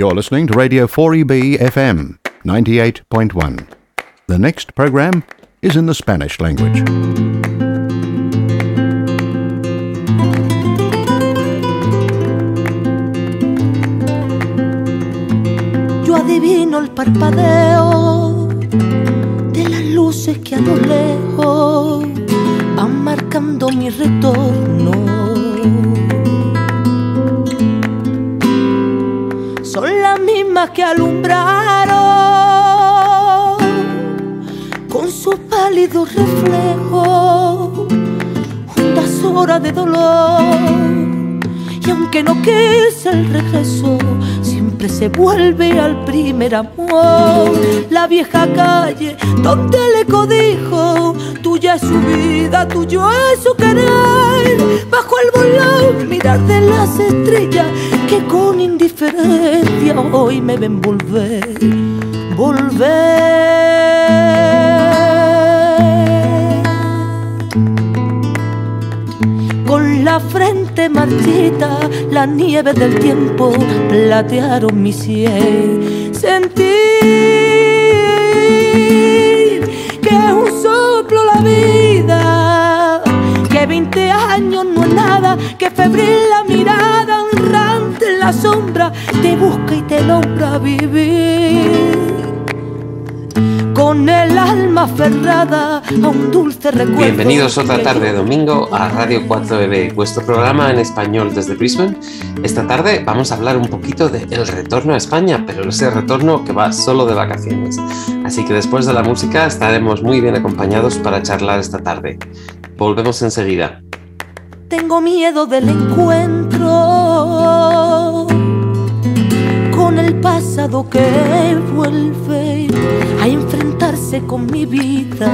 You're listening to Radio 4EB FM 98.1. The next program is in the Spanish language. Yo adivino el parpadeo de las luces que a lo lejos van marcando mi retorno. Que alumbraron con sus pálidos reflejos juntas horas de dolor. Y aunque no quise el regreso, siempre se vuelve al primer amor. La vieja calle donde le codijo, tuya es su vida, tuyo es su querer. Bajo el volón, mirar de las estrellas que con indiferencia hoy me ven volver, volver. Con la frente marchita, la nieve del tiempo platearon mi sien. Sentir que es un soplo la vida, que 20 años no es nada, que febril la la sombra, te busca y te logra vivir con el alma aferrada a un dulce recuerdo. Bienvenidos otra tarde de domingo a Radio 4EB, vuestro programa en español desde Brisbane. Esta tarde vamos a hablar un poquito del retorno a España, pero ese retorno que va solo de vacaciones. Así que después de la música estaremos muy bien acompañados para charlar esta tarde. Volvemos enseguida. Tengo miedo del encuentro que vuelve a enfrentarse con mi vida.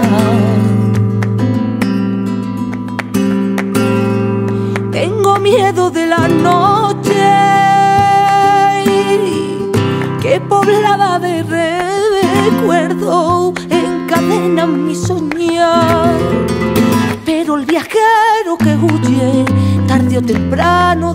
Tengo miedo de la noche que poblada de recuerdo encadena mi soñar. Pero el viajero que huye, tarde o temprano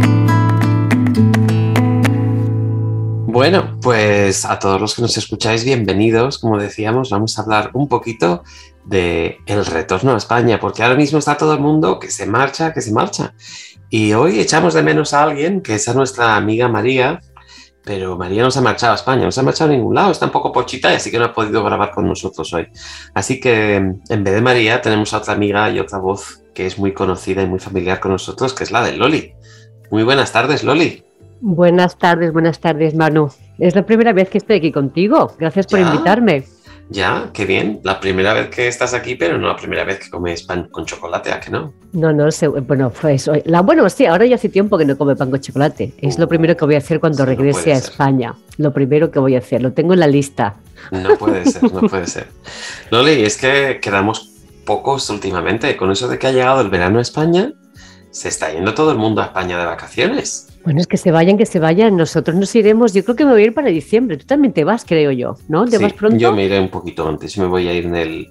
Bueno, pues a todos los que nos escucháis, bienvenidos. Como decíamos, vamos a hablar un poquito de el retorno a España, porque ahora mismo está todo el mundo que se marcha, que se marcha. Y hoy echamos de menos a alguien, que es a nuestra amiga María, pero María no se ha marchado a España, no se ha marchado a ningún lado, está un poco pochita y así que no ha podido grabar con nosotros hoy. Así que en vez de María tenemos a otra amiga y otra voz que es muy conocida y muy familiar con nosotros, que es la de Loli. Muy buenas tardes, Loli. Buenas tardes, buenas tardes, Manu. Es la primera vez que estoy aquí contigo. Gracias por Ya. invitarme. Ya, qué bien. La primera vez que estás aquí, pero no la primera vez que comes pan con chocolate, ¿a que no? No, no sé. Bueno, pues la, bueno, sí, ahora ya hace tiempo que no come pan con chocolate. Es lo primero que voy a hacer cuando Sí, regrese a ser. España. Lo primero que voy a hacer. Lo tengo en la lista. No puede ser, no puede ser. Loli, es que quedamos pocos últimamente. Con eso de que ha llegado el verano a España, se está yendo todo el mundo a España de vacaciones. Bueno, es que se vayan, que se vayan. Nosotros nos iremos. Yo creo que me voy a ir para diciembre. Tú también te vas, creo yo, ¿no? ¿Te Sí, vas pronto? Yo me iré un poquito antes. Yo me voy a ir en el,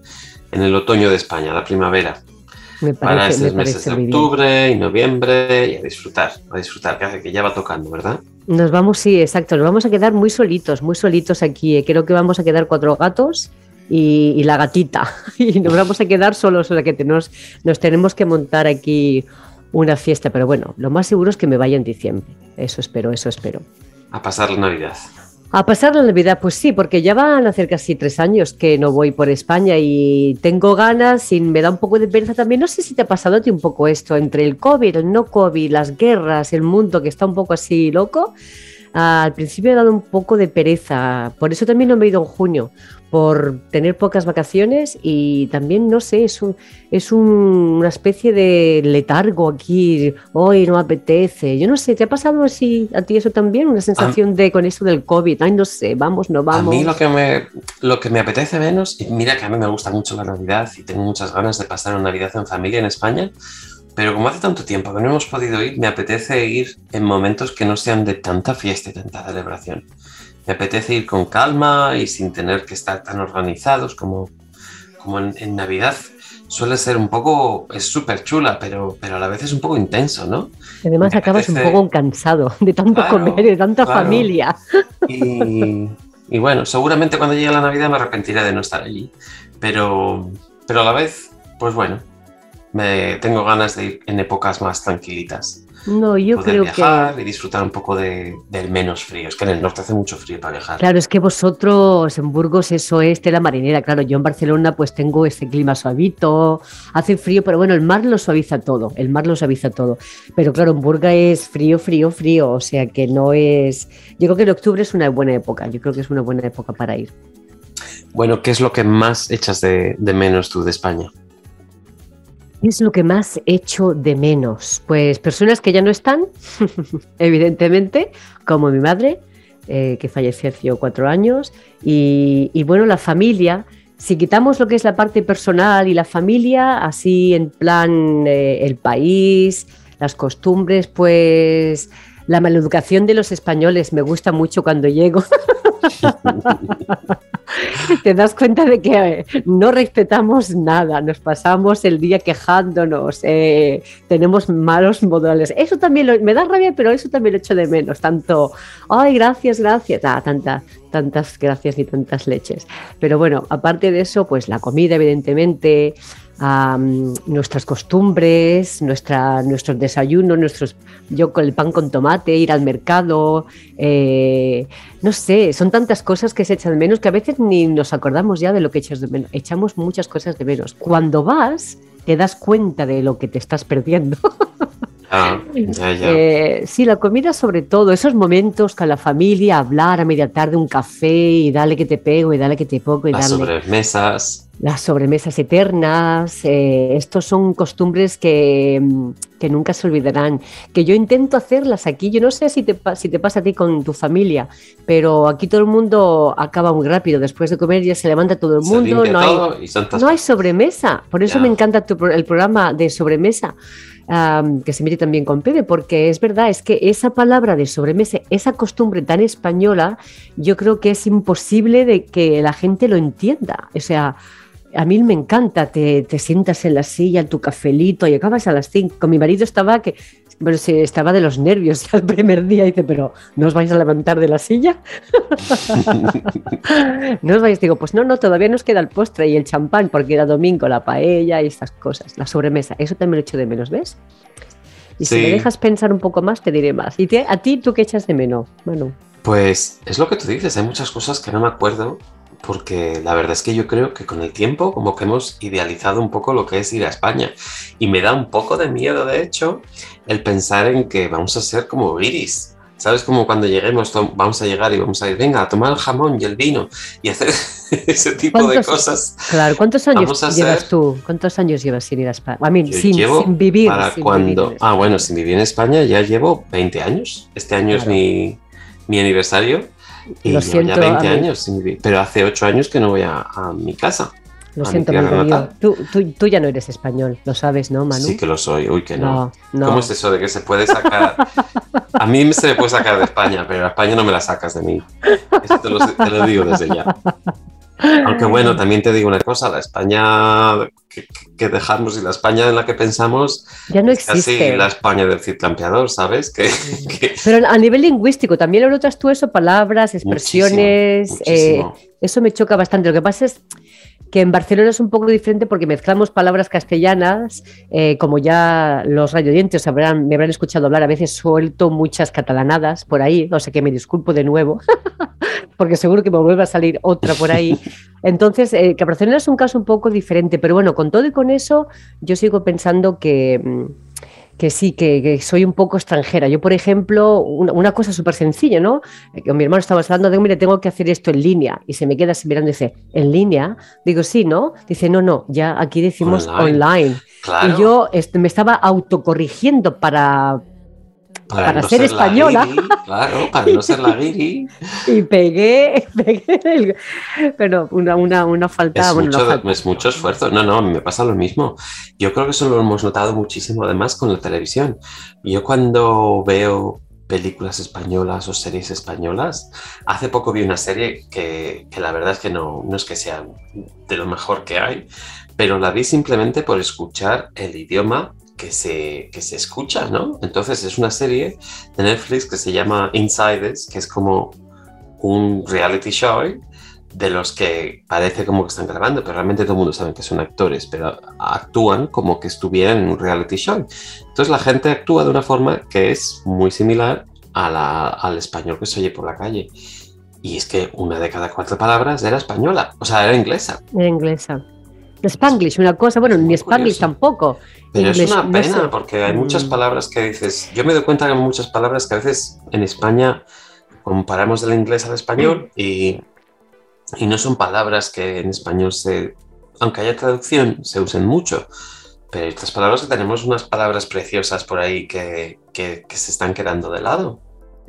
en el otoño de España, la primavera. Me Para parece, estos me meses de bien. octubre y noviembre y a disfrutar, a disfrutar, que hace que ya va tocando, ¿verdad? Nos vamos, sí, exacto. Nos vamos a quedar muy solitos, muy solitos aquí. eh. Creo que vamos a quedar cuatro gatos y, y la gatita. Y nos vamos a quedar solos, o sea que te- nos, nos tenemos que montar aquí una fiesta. Pero bueno, lo más seguro es que me vaya en diciembre. Eso espero, eso espero. A pasar la Navidad. A pasar la Navidad, pues sí, porque ya van a hacer casi tres años que no voy por España y tengo ganas y me da un poco de pereza también. No sé si te ha pasado a ti un poco esto, entre el COVID, el no COVID, las guerras, el mundo que está un poco así loco. Al principio he dado un poco de pereza, por eso también no me he ido en junio, por tener pocas vacaciones y también, no sé, es, un, es un- una especie de letargo aquí, hoy no apetece. Yo no sé, ¿te ha pasado así a ti eso también? Una sensación de con eso del COVID, ay, no sé, vamos, no A vamos. mí lo que, me, lo que me apetece menos, y mira que a mí me gusta mucho la Navidad y tengo muchas ganas de pasar una Navidad en familia en España, pero como hace tanto tiempo que no hemos podido ir, me apetece ir en momentos que no sean de tanta fiesta y tanta celebración. Me apetece ir con calma y sin tener que estar tan organizados como, como en, en Navidad. Suele ser un poco, es súper chula, pero, pero a la vez es un poco intenso, ¿no? Además me acabas un poco cansado de tanto Claro, comer y de tanta claro. familia. Y, y bueno, seguramente cuando llegue la Navidad me arrepentiré de no estar allí. Pero, pero a la vez, pues bueno, me tengo ganas de ir en épocas más tranquilitas. No, yo Poder creo viajar que... y disfrutar un poco de, del menos frío. Es que en el norte hace mucho frío para viajar. Claro, es que vosotros en Burgos eso es tela marinera. Claro, yo en Barcelona pues tengo este clima suavito, hace frío, pero bueno, el mar lo suaviza todo, el mar lo suaviza todo. Pero claro, en Burga es frío, frío, frío, o sea que no es... Yo creo que en octubre es una buena época, yo creo que es una buena época para ir. Bueno, ¿qué es lo que más echas de, de menos tú de España? ¿Qué es lo que más echo de menos? Pues personas que ya no están, evidentemente, como mi madre, eh, que falleció hace cuatro años, y, bueno, la familia. Si quitamos lo que es la parte personal y la familia, así en plan eh, el país, las costumbres, pues la maleducación de los españoles me gusta mucho cuando llego. Te das cuenta de que eh, no respetamos nada, nos pasamos el día quejándonos, eh, tenemos malos modales. Eso también lo- me da rabia, pero eso también lo echo de menos. Tanto, ay, gracias, gracias, ah, tanta, tantas gracias y tantas leches. Pero bueno, aparte de eso, pues la comida, evidentemente, nuestras costumbres, nuestra, nuestros desayunos, nuestros, yo con el pan con tomate, ir al mercado, eh, no sé, son tantas cosas que se echan de menos que a veces ni nos acordamos ya de lo que echas de menos. Echamos muchas cosas de menos. Cuando vas, te das cuenta de lo que te estás perdiendo. Ah, ya, ya. Eh, sí, la comida sobre todo, esos momentos con la familia, hablar a media tarde, un café y dale que te pego y dale que te pongo y Las darle sobremesas. Las sobremesas eternas, eh, estos son costumbres que, mm, que nunca se olvidarán, que yo intento hacerlas aquí, yo no sé si te, si te pasa a ti con tu familia, pero aquí todo el mundo acaba muy rápido, después de comer ya se levanta todo el mundo, no hay, no sobremesa, por eso me encanta tu el programa de sobremesa. am, que se mete también con Pede, porque es verdad, es que esa palabra de sobremesa, esa costumbre tan española, yo creo que es imposible de que la gente lo entienda. O sea, a mí me encanta, te, te sientas en la silla, en tu cafelito y acabas a las 5. Con mi marido estaba que pero se estaba de los nervios ya el primer día. Dice, pero ¿no os vais a levantar de la silla? no os vais, digo, pues no, no, todavía nos queda el postre y el champán, porque era domingo, la paella y estas cosas, la sobremesa. Eso también lo echo de menos, ¿ves? Y si me dejas pensar un poco más, te diré más. ¿Y te- a ti, tú qué echas de menos? Bueno, Pues es lo que tú dices, hay muchas cosas que no me acuerdo porque la verdad es que yo creo que con el tiempo como que hemos idealizado un poco lo que es ir a España y me da un poco de miedo de hecho el pensar en que vamos a ser como guiris. ¿Sabes? Como cuando lleguemos, vamos a llegar y vamos a ir, venga, a tomar el jamón y el vino y hacer ese tipo de ¿Cuántos- cosas. claro, ¿cuántos años llevas ser- tú? ¿Cuántos años llevas sin ir a España? A mí, Yo sin, llevo sin vivir. para sin cuando... vivir Ah, bueno, sin vivir en España ya llevo 20 años. Este año es Claro. mi, mi aniversario. Y Lo siento, ya 20 a mí- años sin. Pero hace 8 años que no voy a, a mi casa. Lo siento, Manu. Tú, tú, tú ya no eres español, lo sabes, ¿no, Manu? Sí que lo soy. Uy, que no. no, no. ¿Cómo es eso de que se puede sacar? A mí se me puede sacar de España, pero a España no me la sacas de mí. Eso te lo, te lo digo desde ya. Aunque bueno, también te digo una cosa, la España que, que dejamos y la España en la que pensamos ya no es casi existe. la España del citlampeador, ¿sabes? Que, que- Pero a nivel lingüístico, también lo notas tú eso, palabras, expresiones, muchísimo, eh, eso me choca bastante. Lo que pasa es, que en Barcelona es un poco diferente porque mezclamos palabras castellanas, eh, como ya los radiodientes habrán, me habrán escuchado hablar, a veces suelto muchas catalanadas por ahí, o sea que me disculpo de nuevo, porque seguro que me vuelve a salir otra por ahí. Entonces, eh, que Barcelona es un caso un poco diferente, pero bueno, con todo y con eso, yo sigo pensando que mm, que sí, que, soy un poco extranjera. Yo, por ejemplo, una, cosa súper sencilla, ¿no? Eh, con mi hermano estaba hablando de, mire, tengo que hacer esto en línea. Y se me queda así mirando y dice, ¿en línea? Digo, sí, ¿no? Dice, no, no, ya aquí decimos online. Y yo me estaba autocorrigiendo para, para, ser, española. claro, para no ser la guiri. y pegué, pegué pero una, una, una falta. Es, mucho, es mucho esfuerzo. No, no, me pasa lo mismo. Yo creo que eso lo hemos notado muchísimo además con la televisión. Yo cuando veo películas españolas o series españolas. Hace poco vi una serie que, que, la verdad es que no, no es que sea de lo mejor que hay, pero la vi simplemente por escuchar el idioma que se, que se escucha, ¿no? Entonces es una serie de Netflix que se llama Insiders, que es como un reality show de los que parece como que están grabando, pero realmente todo el mundo sabe que son actores, pero actúan como que estuvieran en un reality show. Entonces la gente actúa de una forma que es muy similar a la, al español que se oye por la calle. Y es que una de cada cuatro palabras era española, o sea, era inglesa. Era inglesa. Spanglish, una cosa, bueno, ni Spanglish tampoco. Pero es una pena porque hay muchas mm. palabras que dices. Yo me doy cuenta que hay muchas palabras que a veces en España comparamos del inglés al español mm. y, y no son palabras que en español se. Aunque haya traducción, se usen mucho. Pero estas palabras que tenemos unas palabras preciosas por ahí que, que, que se están quedando de lado.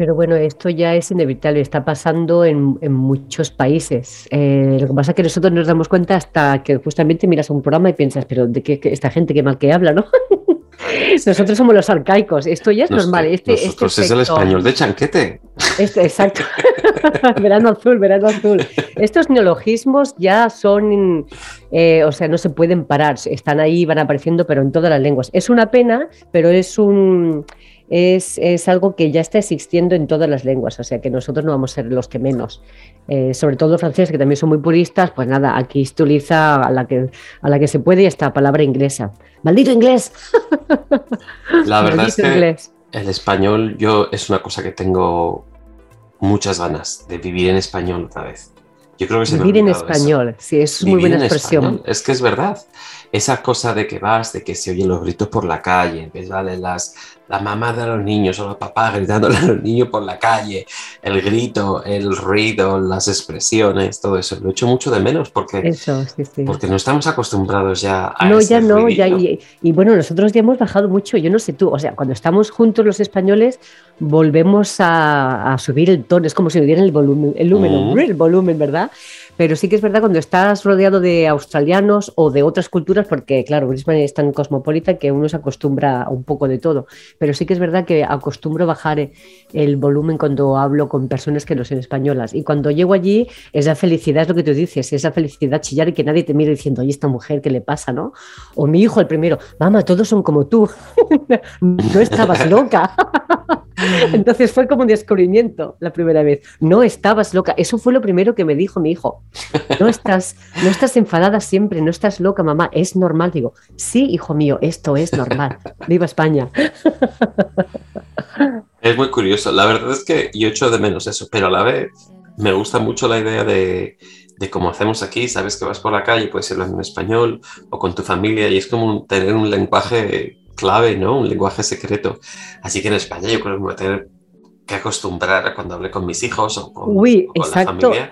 Pero bueno, esto ya es inevitable, está pasando en, muchos países. Eh, lo que pasa es que nosotros nos damos cuenta hasta que justamente miras un programa y piensas, pero de qué, esta gente qué mal que habla, ¿no? Nosotros somos los arcaicos, esto ya es normal. Este, este es el español de chanquete. Este, exacto. verano azul, verano azul. Estos neologismos ya son, eh, o sea, no se pueden parar, están ahí, van apareciendo, pero en todas las lenguas. Es una pena, pero es un es, algo que ya está existiendo en todas las lenguas, o sea que nosotros no vamos a ser los que menos. Eh, sobre todo los franceses, que también son muy puristas, pues nada, aquí se utiliza a la que, a la que se puede esta palabra inglesa. ¡Maldito inglés! La verdad es que el español yo es una cosa que tengo muchas ganas de vivir en español otra vez. Yo creo que se Vivir en español, sí, es muy buena expresión. Es que es verdad. Esa cosa de que vas, de que se oyen los gritos por la calle, ves, ¿vale? Las, la mamá de los niños o los papás gritándole a los niños por la calle, el grito, el ruido, las expresiones, todo eso. Lo echo mucho de menos porque, porque no estamos acostumbrados ya a No, ya no, ya, y, bueno, nosotros ya hemos bajado mucho, yo no sé tú, o sea, cuando estamos juntos los españoles volvemos a, subir el tono, es como si nos dieran el volumen, el volumen, el volumen, ¿verdad? Pero sí que es verdad cuando estás rodeado de australianos o de otras culturas, porque claro, Brisbane es tan cosmopolita que uno se acostumbra un poco de todo. Pero sí que es verdad que acostumbro bajar el volumen cuando hablo con personas que no son españolas. Y cuando llego allí, esa felicidad es lo que tú dices, esa felicidad chillar y que nadie te mire diciendo, oye, esta mujer, ¿qué le pasa? ¿no? O mi hijo, el primero, mamá, todos son como tú. no estabas loca. Entonces fue como un descubrimiento la primera vez. No estabas loca. Eso fue lo primero que me dijo mi hijo. No estás, no estás enfadada siempre, no estás loca, mamá. Es normal. Digo, sí, hijo mío, esto es normal. Viva España. Es muy curioso. La verdad es que yo echo de menos eso, pero a la vez me gusta mucho la idea de, de cómo hacemos aquí. Sabes que vas por la calle, puedes hablar en español o con tu familia y es como tener un lenguaje clave, ¿no? Un lenguaje secreto. Así que en España yo creo que me voy a tener que acostumbrar a cuando hable con mis hijos o con, la familia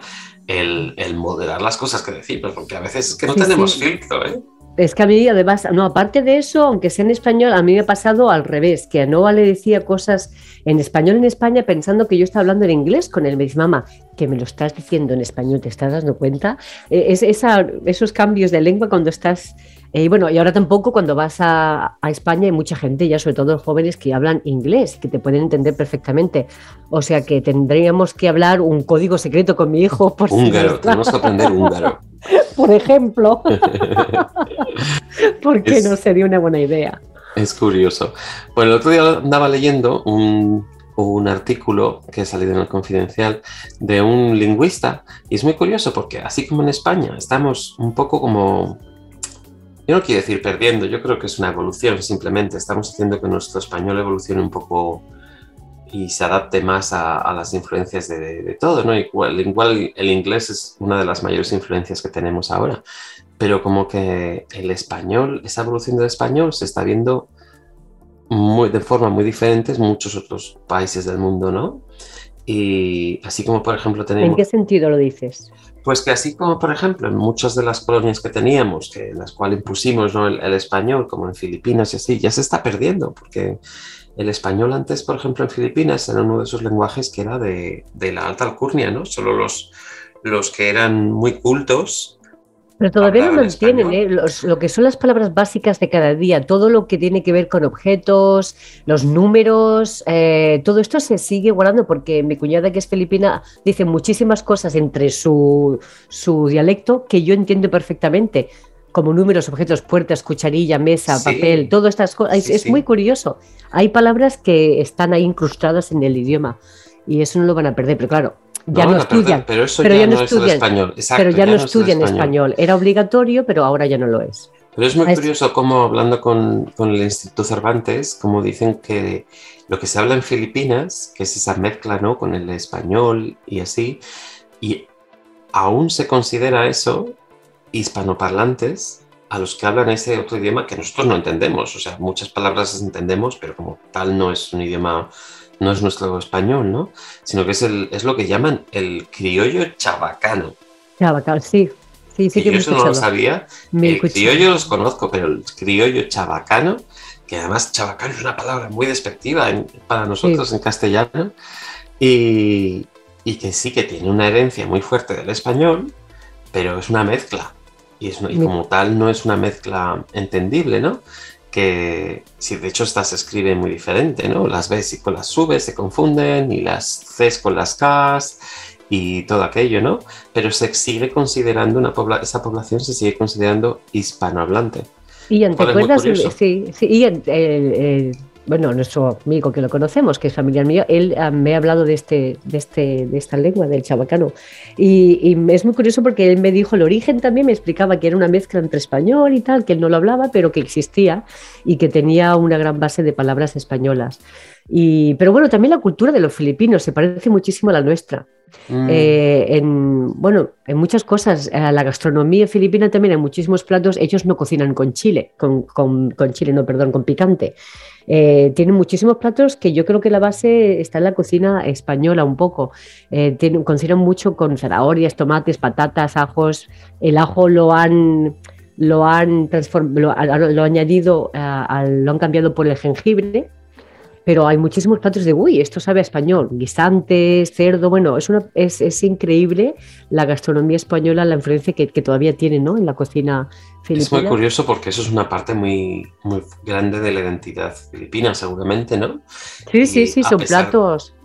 el, el, moderar las cosas que decimos, porque a veces es que no tenemos filtro, ¿eh? Es que a mí, además, no, aparte de eso, aunque sea en español, a mí me ha pasado al revés, que a Noah le decía cosas en español en España pensando que yo estaba hablando en inglés con él. Me dice, mamá, que me lo estás diciendo en español, ¿te estás dando cuenta? Eh, es, esa, esos cambios de lengua cuando estás eh, bueno, y ahora tampoco cuando vas a, España hay mucha gente, ya sobre todo los jóvenes, que hablan inglés, que te pueden entender perfectamente. O sea que tendríamos que hablar un código secreto con mi hijo. Por húngaro, tenemos que aprender húngaro. por ejemplo. Porque no sería una buena idea. Es curioso. Bueno, el otro día andaba leyendo un, un artículo que ha salido en el Confidencial de un lingüista y es muy curioso porque así como en España estamos un poco como, yo no quiero decir perdiendo, yo creo que es una evolución, simplemente estamos haciendo que nuestro español evolucione un poco y se adapte más a, las influencias de, todo, ¿no? Igual, igual el inglés es una de las mayores influencias que tenemos ahora, pero como que el español, esa evolución del español se está viendo muy, de forma muy diferente en muchos otros países del mundo, ¿no? Y así como, por ejemplo, tenemos... ¿En qué sentido lo dices? Pues que así como, por ejemplo, en muchas de las colonias que teníamos, en las cuales impusimos el, español, como en Filipinas y así, ya se está perdiendo, porque el español antes, por ejemplo, en Filipinas era uno de esos lenguajes que era de, de la alta alcurnia, ¿no? Solo los, los que eran muy cultos pero todavía no mantienen ¿eh? lo que son las palabras básicas de cada día, todo lo que tiene que ver con objetos, los números, eh, todo esto se sigue guardando porque mi cuñada que es filipina dice muchísimas cosas entre su, su dialecto que yo entiendo perfectamente, como números, objetos, puertas, cucharilla, mesa, papel, todas estas cosas. es muy curioso. Hay palabras que están ahí incrustadas en el idioma y eso no lo van a perder, pero claro, ya no, estudian. pero eso ya, no, es el español. pero ya, no, estudian español. Era obligatorio, pero ahora ya no lo es. Pero es muy curioso cómo hablando con, con, el Instituto Cervantes, como dicen que lo que se habla en Filipinas, que es esa mezcla ¿no? con el español y así, y aún se considera eso hispanoparlantes a los que hablan ese otro idioma que nosotros no entendemos. O sea, muchas palabras las entendemos, pero como tal no es un idioma no es nuestro español, ¿no? Sino que es, el, es lo que llaman el criollo chabacano. Chabacano, sí. Sí, sí que yo eso no lo sabía. el criollo los conozco, pero el criollo chabacano, que además chabacano es una palabra muy despectiva para nosotros en castellano, y, y, que sí que tiene una herencia muy fuerte del español, pero es una mezcla. Y, es, y como tal no es una mezcla entendible, ¿no? Que si de hecho estas se escriben muy diferente, ¿no? Las B y con las V se confunden y las C con las K y todo aquello, ¿no? Pero se sigue considerando una esa población se sigue considerando hispanohablante. Y ¿te acuerdas? Sí, sí, y el, bueno, nuestro amigo que lo conocemos, que es familiar mío, él ah, me ha hablado de, este, de, este, de esta lengua, del chabacano. Y, es muy curioso porque él me dijo el origen también, me explicaba que era una mezcla entre español y tal, que él no lo hablaba, pero que existía y que tenía una gran base de palabras españolas. Y, pero bueno, también la cultura de los filipinos se parece muchísimo a la nuestra. Mm. Eh, en, bueno, en muchas cosas. Eh, la gastronomía filipina también hay muchísimos platos. Ellos no cocinan con chile, con, con, con chile, no, perdón, con picante. Eh, tienen muchísimos platos que yo creo que la base está en la cocina española un poco. Eh, mucho con zanahorias, tomates, patatas, ajos. El ajo lo han lo han, lo, lo, añadido, lo han cambiado por el jengibre, pero hay muchísimos platos de, uy, esto sabe a español, guisantes, cerdo, bueno, es, una, es, es increíble la gastronomía española, la influencia que, que todavía tiene ¿no? en la cocina filipina. Es muy curioso porque eso es una parte muy, muy grande de la identidad filipina, seguramente, ¿no? Sí, sí, sí, son platos.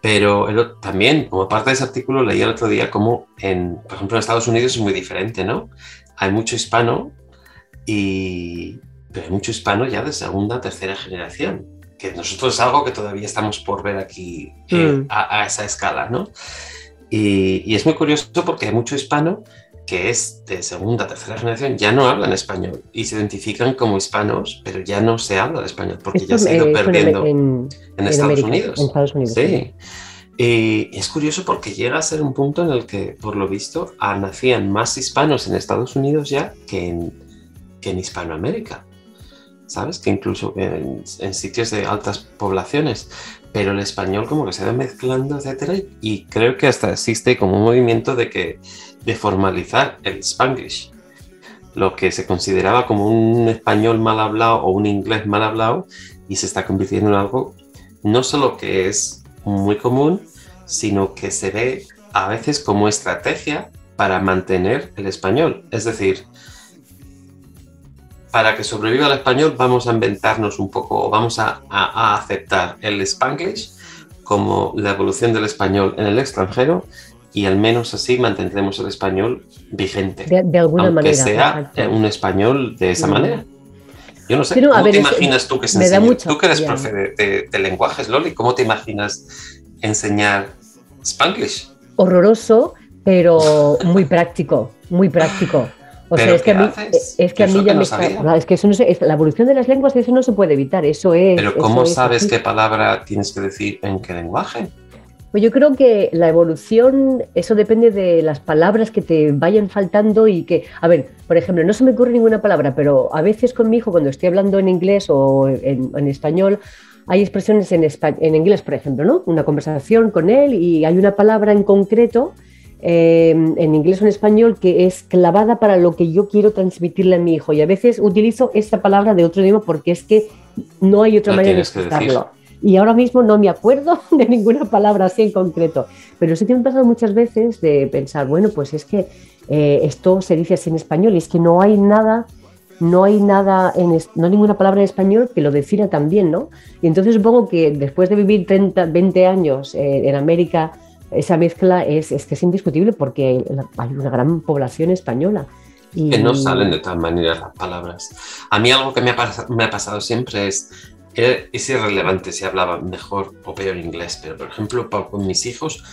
Pero también, como parte de ese artículo, leí el otro día como, en, por ejemplo, en Estados Unidos es muy diferente, ¿no? Hay mucho hispano y... Pero hay mucho hispano ya de segunda, tercera generación que nosotros es algo que todavía estamos por ver aquí eh, mm. a, esa escala, ¿no? Y, es muy curioso porque hay mucho hispano que es de segunda, tercera generación, ya no hablan español y se identifican como hispanos, pero ya no se habla de español porque ya se ha ido perdiendo en, Estados Unidos. En Estados Unidos. Sí. Y es curioso porque llega a ser un punto en el que, por lo visto, nacían más hispanos en Estados Unidos ya que en, que en Hispanoamérica. ¿Sabes? Que incluso en, sitios de altas poblaciones, pero el español como que se va mezclando, etcétera, y creo que hasta existe como un movimiento de que de formalizar el spanglish, lo que se consideraba como un español mal hablado o un inglés mal hablado y se está convirtiendo en algo no solo que es muy común, sino que se ve a veces como estrategia para mantener el español, es decir, para que sobreviva el español vamos a inventarnos un poco, vamos a, aceptar el spanglish como la evolución del español en el extranjero y al menos así mantendremos el español vigente. De, alguna aunque manera. sea un español de esa manera. Yo no sé, Pero, a ¿cómo ver, te es- imaginas tú que se enseña? mucha- Tú que eres ya. profe de, de- de lenguajes, Loli, ¿cómo te imaginas enseñar Spanglish? horroroso, pero muy práctico, muy práctico. O sea, ¿Pero es que a mí, haces? es que a mí ya me está- es que eso no se- es- la evolución de las lenguas eso no se puede evitar, eso es. Pero ¿cómo es sabes así. qué palabra tienes que decir en qué lenguaje? Pues yo creo que la evolución, eso depende de las palabras que te vayan faltando y que, a ver, por ejemplo, no se me ocurre ninguna palabra, pero a veces con mi hijo cuando estoy hablando en inglés o en, en español, hay expresiones en, espa- en inglés, por ejemplo, ¿no? Una conversación con él y hay una palabra en concreto eh, en inglés o en español que es clavada para lo que yo quiero transmitirle a mi hijo y a veces utilizo esta palabra de otro idioma porque es que no hay otra manera de expresarlo. Y ahora mismo no me acuerdo de ninguna palabra así en concreto. Pero sí que me ha pasado muchas veces de pensar, bueno, pues es que eh, esto se dice así en español y es que no hay nada, no hay nada, en, no hay ninguna palabra en español que lo defina también, ¿no? Y entonces supongo que después de vivir 30, 20 años eh, en América, esa mezcla es, es que es indiscutible porque hay una gran población española. Y, Que no salen de tal manera las palabras. A mí algo que me ha, pas- me ha pasado siempre es, eh, es irrelevante si hablaba mejor o peor inglés, pero por ejemplo con mis hijos,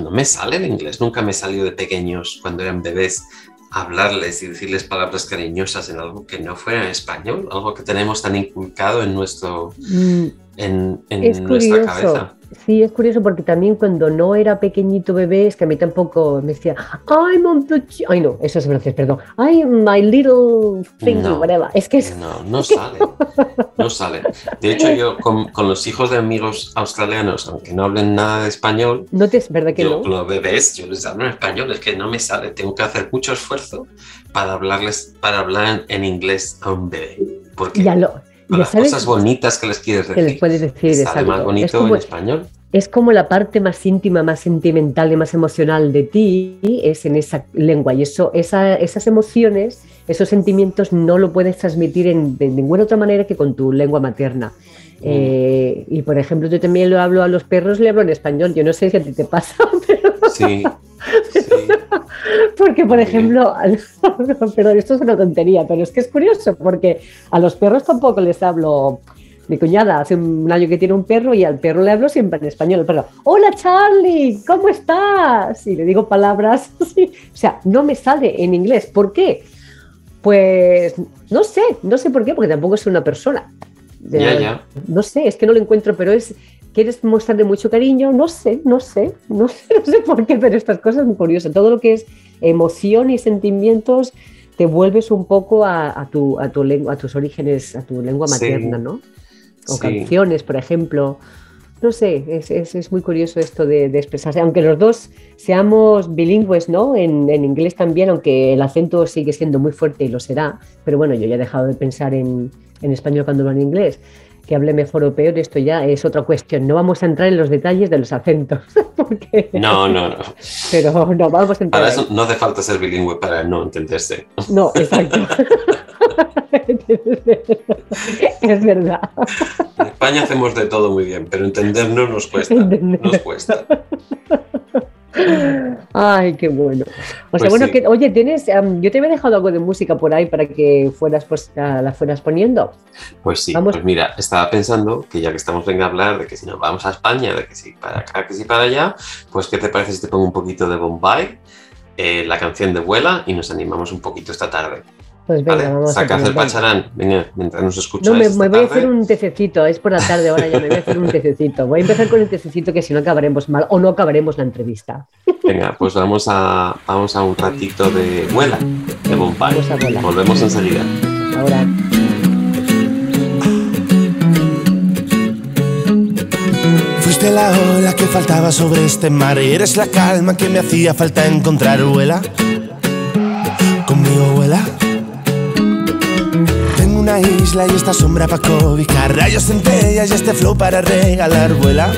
no me sale el inglés, nunca me salió de pequeños cuando eran bebés hablarles y decirles palabras cariñosas en algo que no fuera en español, algo que tenemos tan inculcado en nuestro Mm, en, en Es nuestra curioso. cabeza. Sí, es curioso porque también cuando no era pequeñito bebé, es que a mí tampoco me decía, I'm on the... ch-". Ay, no, eso es francés, perdón. I'm my little thing, No. whatever. Es que es... No, no sale. No sale. De hecho, yo con, con los hijos de amigos australianos, aunque no hablen nada de español, No te es verdad que yo no. con los bebés, yo les hablo en español, es que no me sale. Tengo que hacer mucho esfuerzo para hablarles, para hablar en inglés a un bebé. Porque Ya lo... las cosas bonitas que les quieres que decir, les puedes decir, sale más Es bonito como, en español. es como la parte más íntima, más sentimental y más emocional de ti es en esa lengua. Y eso, esa- esas emociones, esos sentimientos no lo puedes transmitir en, de ninguna otra manera que con tu lengua materna. Eh, y por ejemplo, yo también lo hablo a los perros, le hablo en español. Yo no sé si a ti te pasa, pero Sí. sí. porque, por ejemplo, perdón, esto es una tontería, pero es que es curioso, porque a los perros tampoco les hablo. Mi cuñada hace un año que tiene un perro y al perro le hablo siempre en español. El perro, hola Charlie, ¿cómo estás? Y le digo palabras así. O sea, no me sale en inglés. ¿Por qué? Pues no sé, no sé por qué, porque tampoco es una persona. Ya, ya. No sé, es que no lo encuentro, pero es. ¿Quieres mostrarle mucho cariño? No sé, no sé, no sé, no sé por qué, pero estas cosas muy curiosas. Todo lo que es emoción y sentimientos te vuelves un poco a, a tu, a, tu lengua, a tus orígenes, a tu lengua Sí. materna, ¿no? O Sí. canciones, por ejemplo. No sé, es, es- es muy curioso esto de, expresarse, aunque los dos seamos bilingües, ¿no? En, en inglés también, aunque el acento sigue siendo muy fuerte y lo será, pero bueno, yo ya he dejado de pensar en, en español cuando hablo en inglés. Que hable mejor o peor, esto ya es otra cuestión. No vamos a entrar en los detalles de los acentos, porque, No, no, no. pero no vamos a entrar. Eso no hace falta ser bilingüe para no entenderse. No, exacto. es verdad. En España hacemos de todo muy bien, pero entendernos nos cuesta. Entender. Nos cuesta. Ay, qué bueno. O sea, Pues bueno, sí. que, oye, tienes, am, yo te había dejado algo de música por ahí para que fueras, pues, la, la fueras poniendo. Pues sí, Vamos. pues mira, estaba pensando que ya que estamos venga a hablar de que si nos vamos a España, de que si para acá, que si para allá, pues ¿qué te parece si te pongo un poquito de Bombay, eh, la canción de Vuela y nos animamos un poquito esta tarde? Pues venga, ¿vale? vamos Sacad a el pacharán, venga, mientras nos escucháis No, me, voy a hacer un tececito, es por la tarde ahora ya me voy a hacer un tececito. Voy a empezar con el tececito que si no acabaremos mal o no acabaremos la entrevista. Venga, pues vamos a, vamos a un ratito de Vuela, de Bombay. Vamos a Vuela. Volvemos enseguida. Ahora. Fuiste la ola que faltaba sobre este mar y eres la calma que me hacía falta encontrar, vuela. Conmigo vuela. Una isla y esta sombra para cobijar, rayos centellas y este flow para regalar, vuela.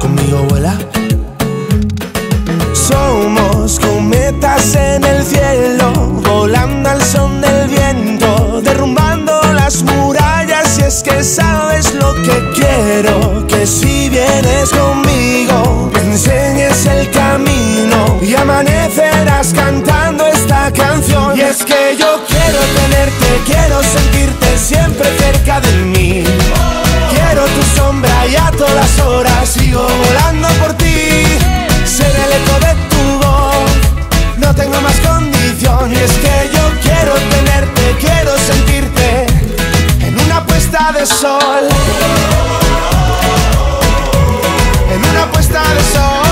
Conmigo vuela. Somos cometas en el cielo, volando al son del viento, derrumbando las murallas. Y es que sabes lo que quiero, que si vienes conmigo, me enseñes el camino y amanecerás cantando esta canción. Y es que yo quiero tenerte, quiero sentirte siempre cerca de mí. Quiero tu sombra y a todas horas sigo volando por ti. Ser el eco de tu voz, no tengo más condición. Y es que yo quiero tenerte, quiero sentirte en una puesta de sol. En una puesta de sol.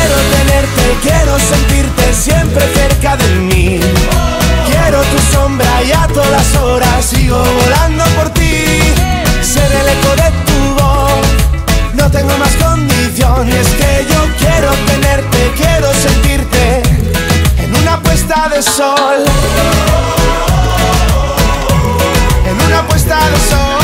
quiero tenerte, quiero sentirte siempre cerca de mí. Quiero tu sombra y a todas horas sigo volando por ti. Ser el eco de tu voz, no tengo más condición. Y es que yo quiero tenerte, quiero sentirte en una puesta de sol. En una puesta de sol.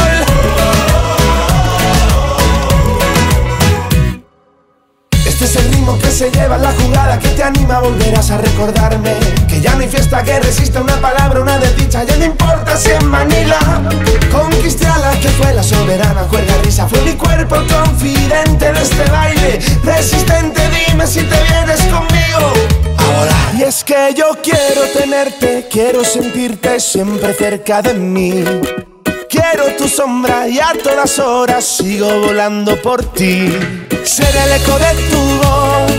Este es el ritmo que se lleva la jugada que te anima, volverás a recordarme Que ya no hay fiesta que resista una palabra, una desdicha Ya no importa si en Manila Conquisté a la que fue la soberana Cuerda risa, fue mi cuerpo confidente de este baile Resistente, dime si te vienes conmigo. A volar Y es que yo quiero tenerte, quiero sentirte siempre cerca de mí Quiero tu sombra y a todas horas sigo volando por ti. Ser el eco de tu voz,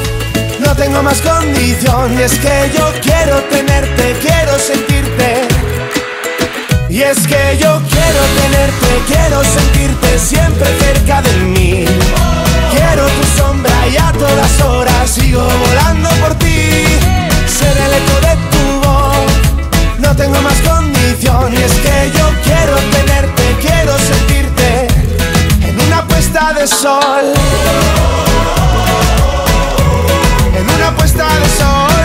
no tengo más condición. Y es que yo quiero tenerte, quiero sentirte. Y es que yo quiero tenerte, quiero sentirte siempre cerca de mí. Quiero tu sombra y a todas horas sigo volando por ti. Ser el eco de tu voz, no tengo más condición. Y es que yo quiero tenerte, quiero sentirte en una puesta de sol. En una puesta de sol.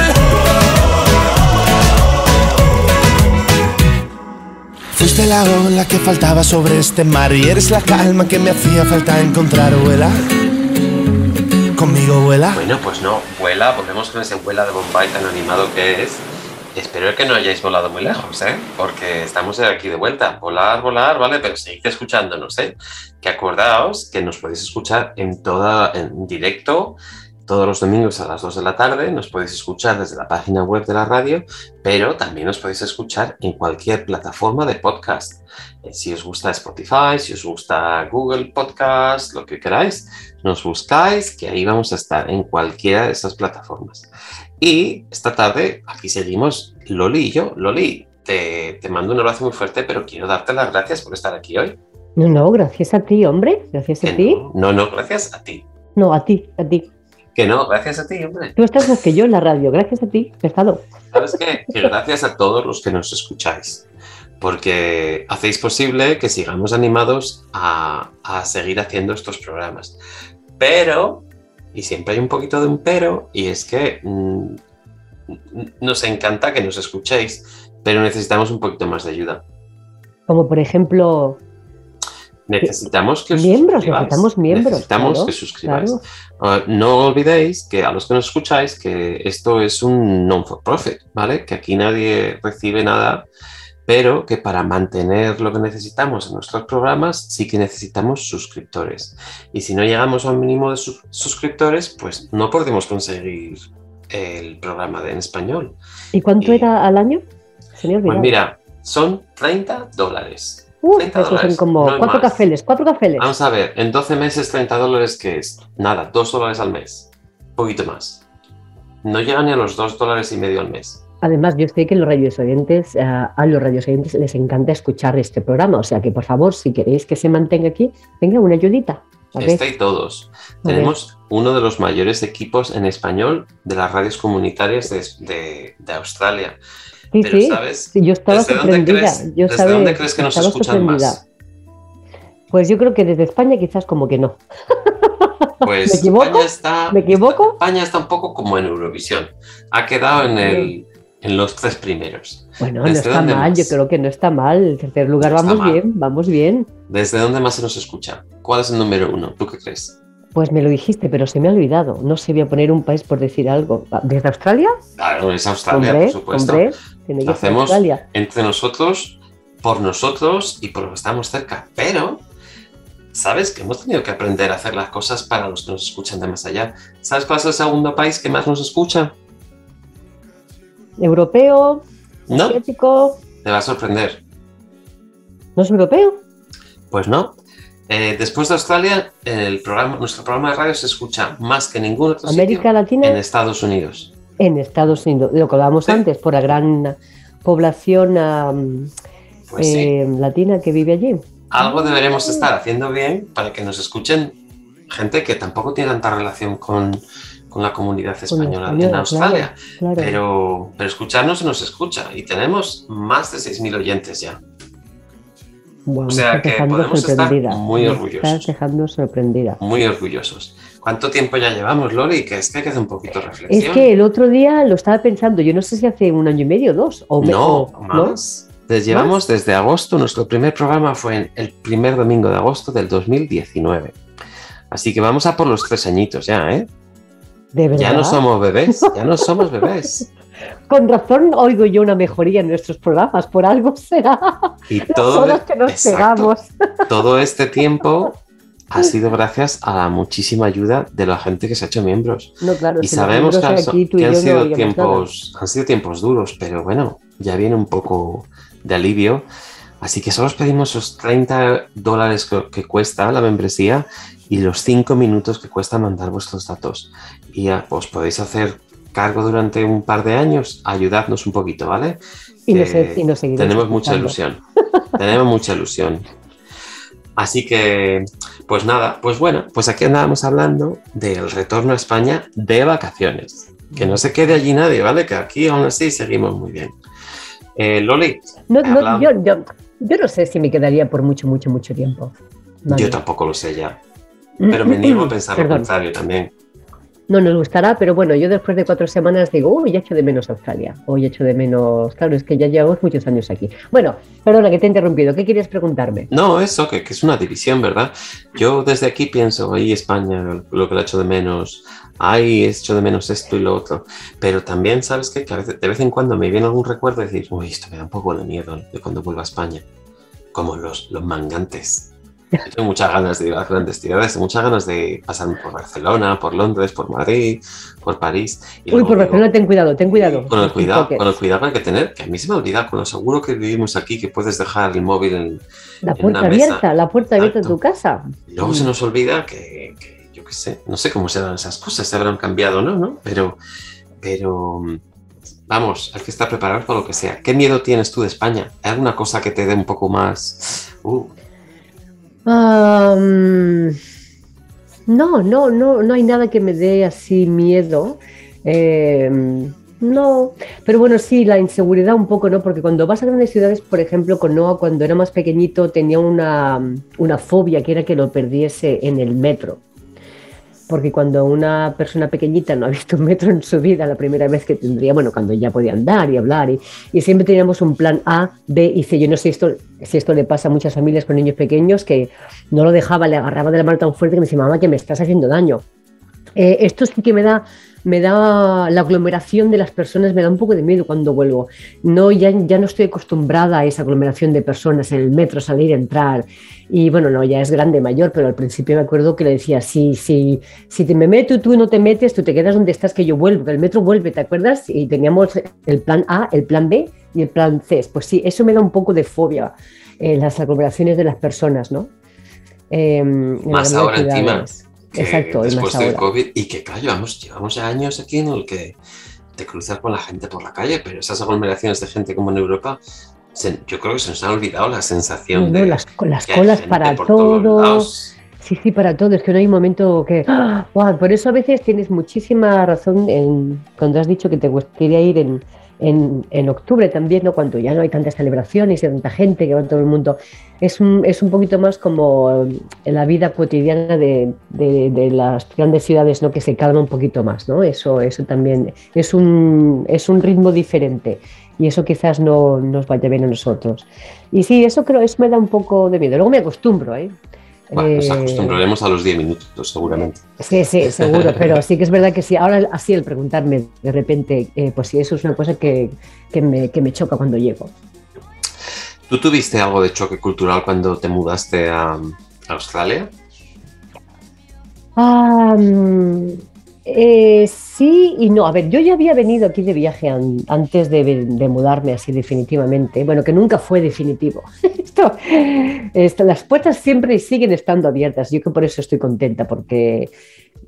Fuiste la ola que faltaba sobre este mar y eres la calma que me hacía falta encontrar, vuela. Conmigo vuela. Bueno, pues no, vuela, volvemos con ese vuela de Bombay tan animado que es. Espero que no hayáis volado muy lejos, ¿eh? Porque estamos aquí de vuelta. Volar, volar, ¿vale? Pero seguid escuchándonos, ¿eh? Que acordaos que nos podéis escuchar en toda, en directo, todos los domingos a las 2 de la tarde. Nos podéis escuchar desde la página web de la radio, pero también nos podéis escuchar en cualquier plataforma de podcast. Eh, Si os gusta Spotify, si os gusta Google Podcast, lo que queráis, nos buscáis, que ahí vamos a estar en cualquiera de esas plataformas. Y esta tarde aquí seguimos Loli y yo. Loli, te, te mando un abrazo muy fuerte, pero quiero darte las gracias por estar aquí hoy. No, no, gracias a ti, hombre. Gracias a Que ti. No, no, no, gracias a ti. No, a ti, a ti. Que no, gracias a ti, hombre. Tú estás más que yo en la radio. Gracias a ti, pescado. ¿Sabes qué? Que gracias a todos los que nos escucháis, porque hacéis posible que sigamos animados a, a seguir haciendo estos programas. Pero, y siempre hay un poquito de un pero, y es que mm, nos encanta que nos escuchéis, pero necesitamos un poquito más de ayuda. Como por ejemplo, Necesitamos que os Miembros, suscribáis. necesitamos miembros, Necesitamos claro, que suscribáis. claro. Ah, no olvidéis que a los que nos escucháis que esto es un non-for-profit, ¿vale? Que aquí nadie recibe nada, pero que para mantener lo que necesitamos en nuestros programas sí que necesitamos suscriptores. Y si no llegamos a un mínimo de sus- suscriptores, pues no podemos conseguir el programa de en español. ¿y cuánto Y- era al año? Se me Pues mira, son 30 dólares. Uf, 30 esos son dólares, como no cuatro cafeles, cuatro cafeles. Vamos a ver, en 12 meses 30 dólares, ¿qué es? Nada, 2 dólares al mes. Un poquito más. No llega ni a los 2 dólares y medio al mes. Además, yo sé que los radios oyentes, a los radios oyentes les encanta escuchar este programa, o sea que por favor, si queréis que se mantenga aquí, venga una ayudita. Este y todos. A ver. Tenemos uno de los mayores equipos en español de las radios comunitarias de, de- de Australia. sí, Pero, sí, ¿sabes? sí, yo estaba ¿Desde dónde sorprendida. crees- yo desde sabe- dónde crees que nos escuchan más? Pues yo creo que desde España quizás como que no. Pues ¿Me equivoco? España está, ¿Me equivoco? España está un poco como en Eurovisión. Ha quedado en, el, en los tres primeros. Bueno, no ¿Desde está mal, más? yo creo que no está mal. El tercer lugar No vamos bien, vamos bien. ¿Desde dónde más se nos escucha? ¿Cuál es el número uno? ¿Tú qué crees? Pues me lo dijiste, pero se me ha olvidado. No sé, voy a poner un país por decir algo. ¿Desde Australia? Claro, es Australia, hombre, por supuesto. hombre, tiene que Lo hacemos Australia. entre nosotros, por nosotros y por los que estamos cerca. Pero, ¿sabes? Que hemos tenido que aprender a hacer las cosas para los que nos escuchan de más allá. ¿Sabes cuál es el segundo país que más nos escucha? Europeo, No, asiático. te va a sorprender. ¿No es europeo? Pues no. Eh, después de Australia, el programa, nuestro programa de radio se escucha más que ningún otro América sitio Latina en Estados Unidos. en Estados Unidos. Lo que hablábamos Sí. antes, por la gran población am, Pues sí. eh, latina que vive allí. Algo deberemos estar haciendo bien para que nos escuchen gente que tampoco tiene tanta relación con, con la comunidad española en Australia. Claro. Pero, pero escucharnos nos escucha y tenemos más de 6.000 oyentes ya. Guau, o sea que podemos estar muy orgullosos. Estás dejando sorprendida. Muy orgullosos. ¿Cuánto tiempo ya llevamos, Lori? Que es que hay que hacer un poquito de Es reflexión. que el otro día lo estaba pensando, yo no sé si hace un año y medio, dos, o No, o- ¿no? más. Les llevamos desde agosto. Nuestro primer programa fue en el primer domingo de agosto del 2019. Así que vamos a por los tres añitos ya, ¿eh? De verdad. Ya no somos bebés, ya no somos bebés. Con razón oigo yo una mejoría en nuestros programas, por algo será. Y todo, horas que nos exacto, pegamos. todo este tiempo ha sido gracias a la muchísima ayuda de la gente que se ha hecho miembros. No, claro, Y si sabemos que, han, aquí, tú y que han yo no sido tiempos, han sido tiempos duros, pero bueno, ya viene un poco de alivio. Así que solo os pedimos esos 30 dólares que, que cuesta la membresía y los 5 minutos que cuesta mandar vuestros datos. Y ya, os podéis hacer cargo durante un par de años, ayudadnos un poquito, ¿vale? Y nos, Que y nos tenemos mucha ilusión. tenemos mucha ilusión. Así que, pues nada, pues bueno, pues aquí andábamos hablando del retorno a España de vacaciones. Que no se quede allí nadie, ¿vale? Que aquí aún así seguimos muy bien. Eh, Loli, No, yo, yo, yo no sé si me quedaría por mucho, mucho, mucho tiempo. Vale. yo tampoco lo sé ya, pero me niego a pensar lo contrario también. No nos gustará, pero bueno, yo después de cuatro semanas digo, uy, ya echo de menos Australia. Hoy echo de menos, claro, es que ya llevamos muchos años aquí. Bueno, perdona que te he interrumpido. ¿Qué quieres preguntarme? No, eso, que, que es una división, ¿verdad? Yo desde aquí pienso, ahí España, lo que le echo de menos, ahí echo de menos esto y lo otro, pero también, ¿sabes qué? Que de vez en cuando me viene algún recuerdo de decir, uy, esto me da un poco de miedo de cuando vuelva a España, como los, los mangantes. Tengo muchas ganas de ir a las grandes ciudades, tengo muchas ganas de pasar por Barcelona, por Londres, por Madrid, por París. y Uy, luego por digo, Barcelona, ten cuidado, ten cuidado. con el cuidado, con el cuidado que hay que tener, que a mí se me olvida, con lo seguro que vivimos aquí, que puedes dejar el móvil en, La en puerta mesa. abierta, la puerta abierta de tu casa. Y Luego se nos olvida que, que, yo qué sé, no sé cómo serán esas cosas, se habrán cambiado o no, ¿no? Pero, pero, vamos, hay que estar preparado para lo que sea. ¿Qué miedo tienes tú de España? ¿Hay alguna cosa que te dé un poco más... Uh, No, no, no, no hay nada que me dé así miedo. Eh, no, pero bueno, sí, la inseguridad un poco, ¿no? Porque cuando vas a grandes ciudades, por ejemplo, con Noah, cuando era más pequeñito, tenía una, una fobia que era que lo perdiese en el metro. Porque cuando una persona pequeñita no ha visto un metro en su vida, la primera vez que tendría, bueno, cuando ya podía andar y hablar, y, siempre teníamos un plan A, B y C. Yo no sé esto, si esto le pasa a muchas familias con niños pequeños que no lo dejaba, le agarraba de la mano tan fuerte que me decía, mamá, que me estás haciendo daño. Eh, esto sí que me da, me da la aglomeración de las personas, me da un poco de miedo cuando vuelvo. No, ya, ya no estoy acostumbrada a esa aglomeración de personas en el metro, salir, entrar. Y bueno, no, ya es grande, mayor, pero al principio me acuerdo que le decía, si, si, si te me meto y tú no te metes, tú te quedas donde estás, que yo vuelvo, que el metro vuelve, ¿te acuerdas? Y teníamos el plan A, el plan B y el plan C. Pues sí, eso me da un poco de fobia, eh, las aglomeraciones de las personas, ¿no? Eh, en Más ahora encima. Que Exacto, después del. COVID, y que claro, llevamos, llevamos ya años aquí en el que te cruzas con la gente por la calle, pero esas aglomeraciones de gente como en Europa, se- yo creo que se nos ha olvidado la sensación No, de las, las colas para todo. Sí, sí, para todo. Es que no hay un momento que. ¡Ah! Guau, por eso a veces tienes muchísima razón en, cuando has dicho que te gustaría ir en, en, en, octubre también, ¿no? cuando ya no hay tantas celebraciones y tanta gente que va todo el mundo, es un, es un poquito más como en la vida cotidiana de, de, de, las grandes ciudades, ¿no? que se calma un poquito más. ¿no? Eso, eso también es un, es un ritmo diferente y eso quizás no nos vaya bien a nosotros. Y sí, eso creo, eso me da un poco de miedo. Luego me acostumbro, ¿eh? Nos acostumbraremos a los 10 minutos, seguramente. Sí, sí, seguro, pero sí que es verdad que sí. Ahora, así el preguntarme de repente, eh, pues sí, eso es una cosa que, que, me, que, me, choca cuando llego. ¿Tú tuviste algo de choque cultural cuando te mudaste a, a Australia? Um, eh, sí y no. A ver, yo ya había venido aquí de viaje an, antes de, mudarme así definitivamente. Bueno, que nunca fue definitivo. esto, las puertas siempre siguen estando abiertas. Yo que por eso estoy contenta, porque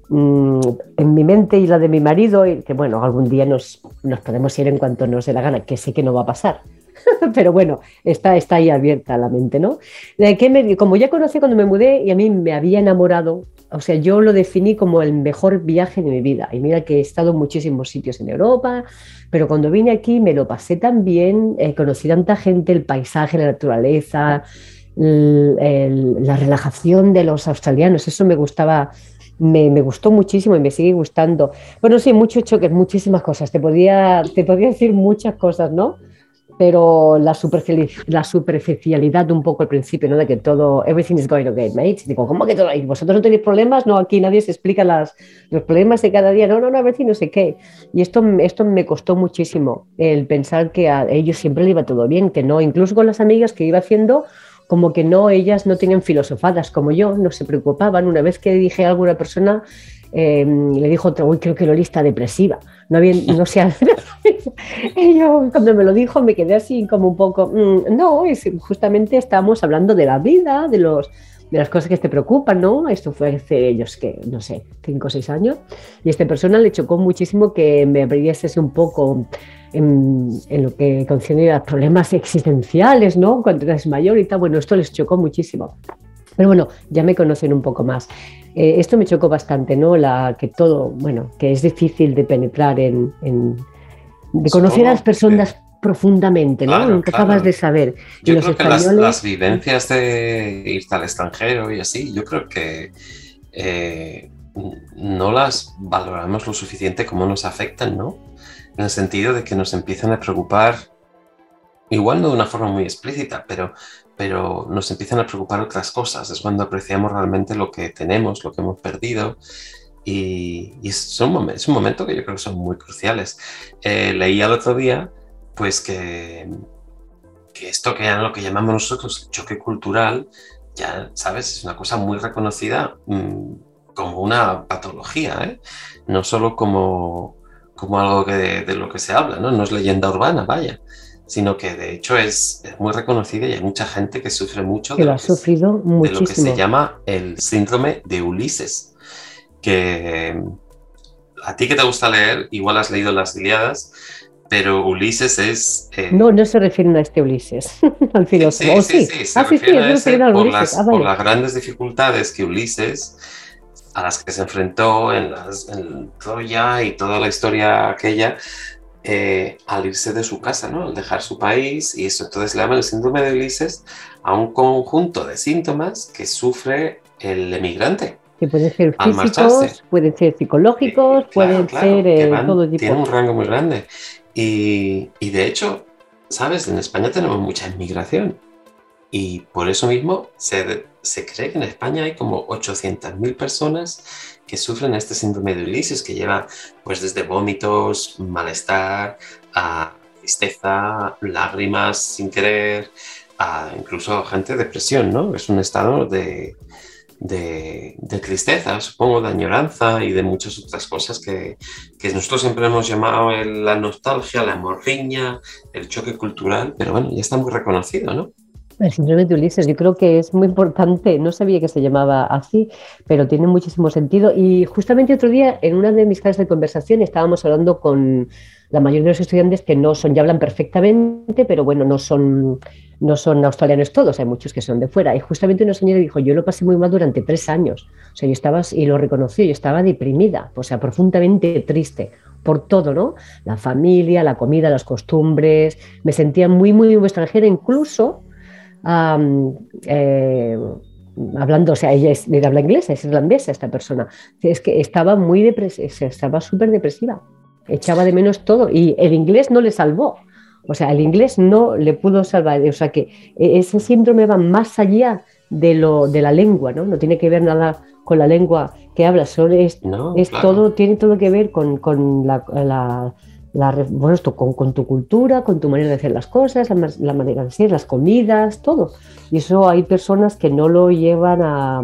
mmm, en mi mente y la de mi marido, que bueno, algún día nos, nos podemos ir en cuanto nos dé la gana, que sé que no va a pasar. Pero bueno, está, está ahí abierta la mente, ¿no? De que me, como ya conocí cuando me mudé y a mí me había enamorado, o sea, yo lo definí como el mejor viaje de mi vida. Y mira que he estado en muchísimos sitios en Europa, pero cuando vine aquí me lo pasé tan bien, eh, conocí tanta gente, el paisaje, la naturaleza, la relajación de los australianos, eso me gustaba. Me, me, gustó muchísimo y me sigue gustando. Bueno, sí, mucho choque, muchísimas cosas. Te podía, te podía decir muchas cosas, ¿no? Pero la, la superficialidad un poco al principio, ¿no? De que todo, everything is going okay, mate. Digo, ¿cómo que todo? ¿Y vosotros no tenéis problemas? No, aquí nadie se explica las, los problemas de cada día. No, no, no, a ver si no sé qué. Y esto, esto me costó muchísimo, el pensar que a ellos siempre le iba todo bien, que no, incluso con las amigas que iba haciendo, como que no, ellas no tenían filosofadas como yo, no se preocupaban. Una vez que dije a alguna persona, eh, le dijo otra, uy, creo que lo lista depresiva. No, había, no y yo cuando me lo dijo me quedé así como un poco, mmm, no, es, justamente estamos hablando de la vida, de, los, de las cosas que te preocupan, ¿no? Esto fue hace ellos que, no sé, cinco o seis años. Y a esta persona le chocó muchísimo que me abriese un poco en, en, lo que concierne a problemas existenciales, ¿no? Cuando eres mayor y tal. Bueno, esto les chocó muchísimo. Pero bueno, ya me conocen un poco más. Eh, esto me chocó bastante, ¿no? La, que todo, bueno, que es difícil de penetrar en, en de conocer a las personas profundamente, ¿no? Claro, Nunca claro. acabas de saber. Y Yo los creo que las, españoles- las vivencias de irte al extranjero y así, yo creo que eh, no las valoramos lo suficiente como nos afectan, ¿no? En el sentido de que nos empiezan a preocupar, igual no de una forma muy explícita, pero, pero nos empiezan a preocupar otras cosas. Es cuando apreciamos realmente lo que tenemos, lo que hemos perdido. Y, es, un momento que yo creo que son muy cruciales. Eh, leí el otro día, pues que, que esto que lo que llamamos nosotros choque cultural, ya sabes, es una cosa muy reconocida mm, como una patología, ¿eh? no solo como, como algo que de, de lo que se habla, ¿no? no es leyenda urbana, vaya, sino que de hecho es, es muy reconocida y hay mucha gente que sufre mucho que de lo lo ha que, se- sufrido de lo que se llama el síndrome de Ulises, que a ti que te gusta leer, igual has leído las Iliadas, pero Ulises es... eh, No, no se refieren a este Ulises, al filósofo. sí, ¿O sí, sí? sí, se ah, sí, sí, a ese por Ulises. las, Ah, por las grandes dificultades que Ulises, a las que se enfrentó en, las, en Troya y toda la historia aquella, eh, al irse de su casa, ¿no? Al dejar su país y eso. Entonces le llaman el síndrome de Ulises a un conjunto de síntomas que sufre el emigrante. Que pueden ser físicos, pueden ser psicológicos, Eh, claro, pueden claro, ser eh, van- todo tipo. Tiene un rango muy grande. Y, y de hecho, ¿sabes? En España tenemos mucha inmigración. Y por eso mismo se, se cree que en España hay como 800.000 personas que sufren este síndrome de Ulises, que lleva pues desde vómitos, malestar, a tristeza, lágrimas sin querer, a incluso gente depresión, ¿no? Es un estado de, de, de tristeza, supongo, de añoranza y de muchas otras cosas que, que nosotros siempre hemos llamado la nostalgia, la morriña, el choque cultural, pero bueno, ya está muy reconocido, ¿no? El síndrome de Ulises, yo creo que es muy importante. No sabía que se llamaba así, pero tiene muchísimo sentido. Y justamente otro día, en una de mis clases de conversación, estábamos hablando con la mayoría de los estudiantes que no son, ya hablan perfectamente, pero bueno, no son, no son australianos todos, hay muchos que son de fuera. Y justamente una señora dijo, yo lo pasé muy mal durante tres años. O sea, yo estaba, y lo reconocí, yo estaba deprimida, o sea, profundamente triste por todo, ¿no? La familia, la comida, las costumbres. Me sentía muy, muy extranjera, incluso eh, hablando, o sea, ella es, habla inglesa, es irlandesa esta persona. Es que estaba muy depresiva, estaba súper depresiva, echaba de menos todo y el inglés no le salvó. O sea, el inglés no le pudo salvar. O sea, que e-, ese síndrome va más allá de, lo, de la lengua, ¿no? No tiene que ver nada con la lengua que hablas, solo es, es todo, tiene todo que ver con, con la, bueno, esto, con, con, tu cultura, con tu manera de hacer las cosas, la, manera de hacer, las comidas, todo. Y eso hay personas que no lo llevan a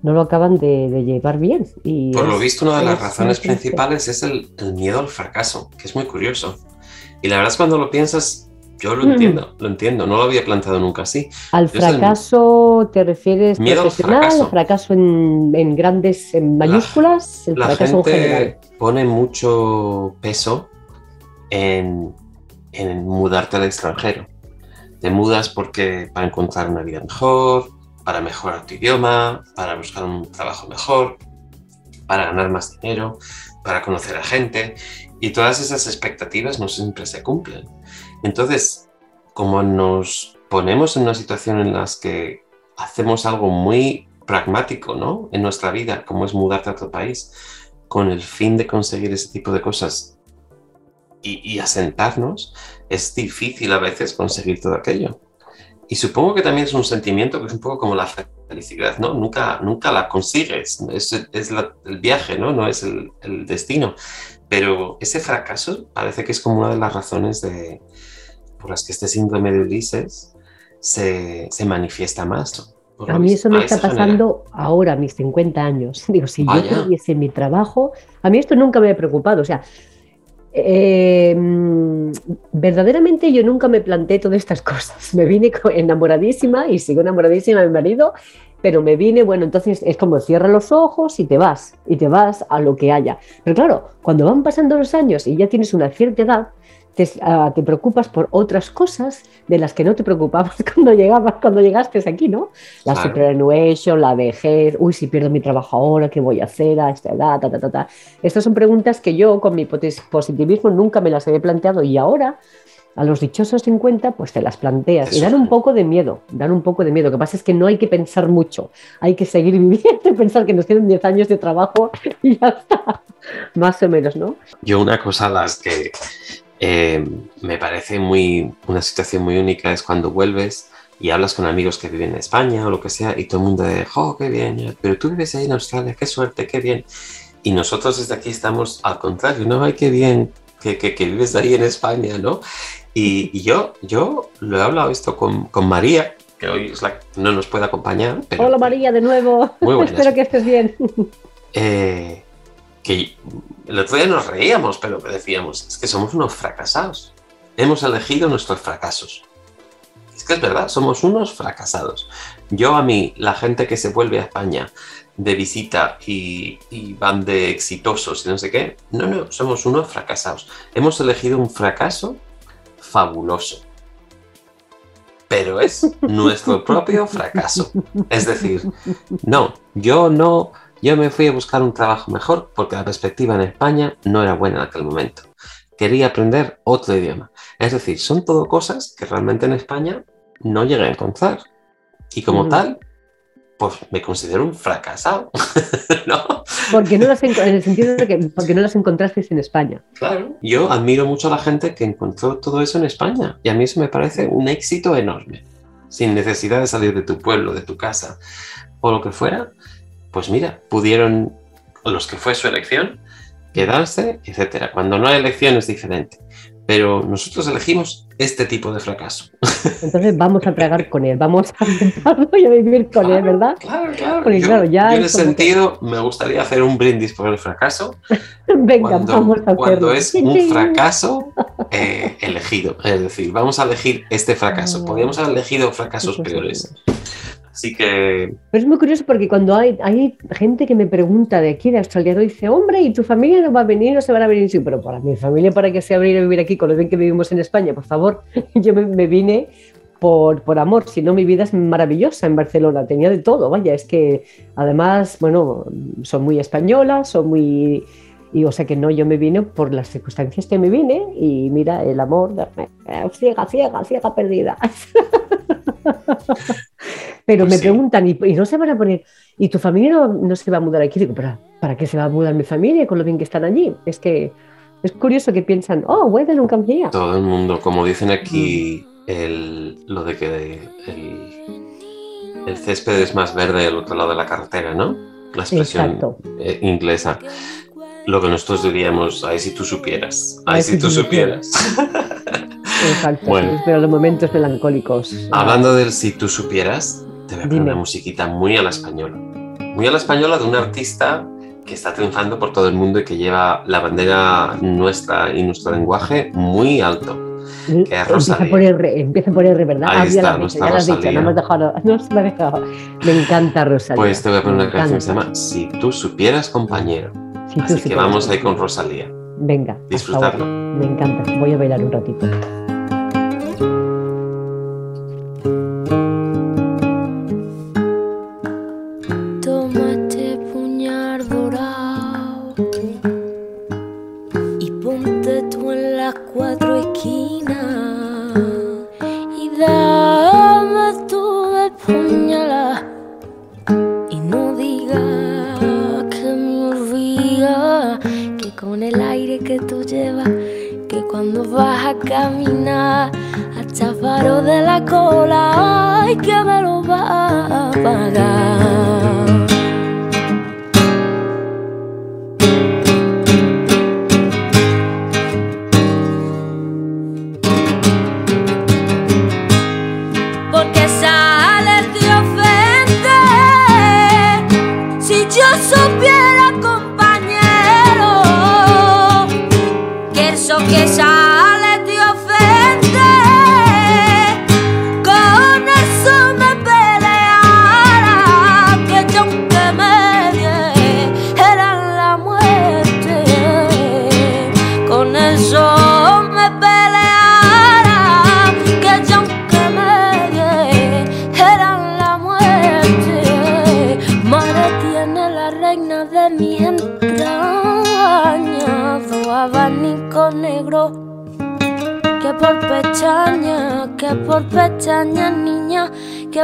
no lo acaban de, llevar bien. Y Por lo visto, una de las razones principales es el, el, miedo al fracaso, que es muy curioso. Y la verdad es cuando lo piensas, yo lo entiendo, lo entiendo, no lo había planteado nunca así. ¿Al fracaso te refieres miedo profesional? Fracaso, fracaso en, grandes, en mayúsculas? el la fracaso gente pone mucho peso en, mudarte al extranjero. Te mudas porque para encontrar una vida mejor, para mejorar tu idioma, para buscar un trabajo mejor, para ganar más dinero, para conocer a gente. Y todas esas expectativas no siempre se cumplen. Entonces, como nos ponemos en una situación en la que hacemos algo muy pragmático, ¿no? En nuestra vida, como es mudarte a otro país, con el fin de conseguir ese tipo de cosas y, asentarnos, es difícil a veces conseguir todo aquello. Y supongo que también es un sentimiento que es un poco como la felicidad, ¿no? Nunca, nunca la consigues, es, es el viaje, ¿no? No es el, el, destino. Pero ese fracaso parece que es como una de las razones de, por las que este síndrome de Ulises se, se manifiesta más. A mí eso me está pasando ahora, a mis 50 años. Digo, si yo tuviese mi trabajo, a mí esto nunca me ha preocupado. O sea, em, verdaderamente yo nunca me planteé todas estas cosas. Me vine enamoradísima y sigo enamoradísima de mi marido, pero me vine, bueno, entonces es como cierra los ojos y te vas, y te vas a lo que haya. Pero claro, cuando van pasando los años y ya tienes una cierta edad, Ah, te, preocupas por otras cosas de las que no te preocupabas cuando llegabas, cuando llegaste aquí, ¿no? La superannuation, la vejez, uy, si pierdo mi trabajo ahora, ¿qué voy a hacer a esta edad? Ta, ta, ta, Estas son preguntas que yo con mi positivismo nunca me las había planteado y ahora a los dichosos 50, pues te las planteas y dan un poco de miedo, dan un poco de miedo. Lo que pasa es que no hay que pensar mucho, hay que seguir viviendo y pensar que nos tienen 10 años de trabajo y ya está, más o menos, ¿no? Yo una cosa las que eh, me parece muy, una situación muy única es cuando vuelves y hablas con amigos que viven en España o lo que sea y todo el mundo dice, oh, qué bien, pero tú vives ahí en Australia, qué suerte, qué bien. Y nosotros desde aquí estamos al contrario, no, ay, qué bien que, que, vives ahí en España, ¿no? Y, yo, yo lo he hablado esto con, con María, que hoy es la, no nos puede acompañar. Pero, Hola María, de nuevo. Espero que estés bien. Eh, que el otro día nos reíamos, pero decíamos, es que somos unos fracasados. Hemos elegido nuestros fracasos. Es que es verdad, somos unos fracasados. Yo a mí, la gente que se vuelve a España de visita y, van de exitosos y no sé qué, no, no, somos unos fracasados. Hemos elegido un fracaso fabuloso. Pero es nuestro propio fracaso. Es decir, no, yo no yo me fui a buscar un trabajo mejor porque la perspectiva en España no era buena en aquel momento. Quería aprender otro idioma. Es decir, son todo cosas que realmente en España no llegué a encontrar. Y como mm. tal, pues me considero un fracasado. ¿no? Porque no las en el sentido de que porque no las encontraste en España. Claro. Yo admiro mucho a la gente que encontró todo eso en España. Y a mí eso me parece un éxito enorme. Sin necesidad de salir de tu pueblo, de tu casa o lo que fuera pues mira, pudieron, los que fue su elección, quedarse, etcétera. Cuando no hay elección es diferente. Pero nosotros elegimos este tipo de fracaso. Entonces vamos a tragar con él, vamos a intentarlo y a vivir con él, ¿verdad? Claro, claro. yo, ya en ese sentido me gustaría hacer un brindis por el fracaso. Venga, cuando, vamos a hacerlo. Cuando es un fracaso eh, elegido. Es decir, vamos a elegir este fracaso. Podríamos haber elegido fracasos peores. Pero es muy curioso porque cuando hay, hay gente que me pregunta de aquí, de Australia, dice, hombre, ¿y tu familia no va a venir o se van a venir? Sí, pero para mi familia, ¿para que se a venir a vivir aquí con lo bien que vivimos en España? Por favor, yo me, vine por, por, amor, si no mi vida es maravillosa en Barcelona, tenía de todo, vaya, es que además, bueno, son muy españolas, son muy Y o sea que no, yo me vine por las circunstancias que me vine y mira, el amor, ciega, ciega, ciega perdida. Pero Pues me sí. preguntan, ¿y, y no se van a poner, ¿y tu familia no, no se va a mudar aquí? Digo, ¿para, ¿para qué se va a mudar mi familia con lo bien que están allí? Es que es curioso que piensan, oh, don't come here? Todo el mundo, como dicen aquí, el, lo de que el, el césped es más verde al otro lado de la carretera, ¿no? La expresión Exacto. eh, inglesa. Lo que nosotros diríamos, ay, si tú supieras, Ay, si tú supieras. Exacto, Bueno. pero los momentos melancólicos. Hablando del si tú supieras, te voy a poner una musiquita muy a la española. Muy a la española de un artista que está triunfando por todo el mundo y que lleva la bandera nuestra y nuestro lenguaje muy alto. que es empieza por R, empieza por R, ¿verdad? Ahí Ah, está, la has dicho, nuestra ya la has dicho, Rosalía. no has dejado, no me dejado. Me encanta Rosalía. Pues te voy a poner una canción que se llama Si tú supieras, compañero. Si tú Así que supieras. vamos ahí con Rosalía. Venga, Disfrutarlo. Me encanta. Voy a bailar un ratito.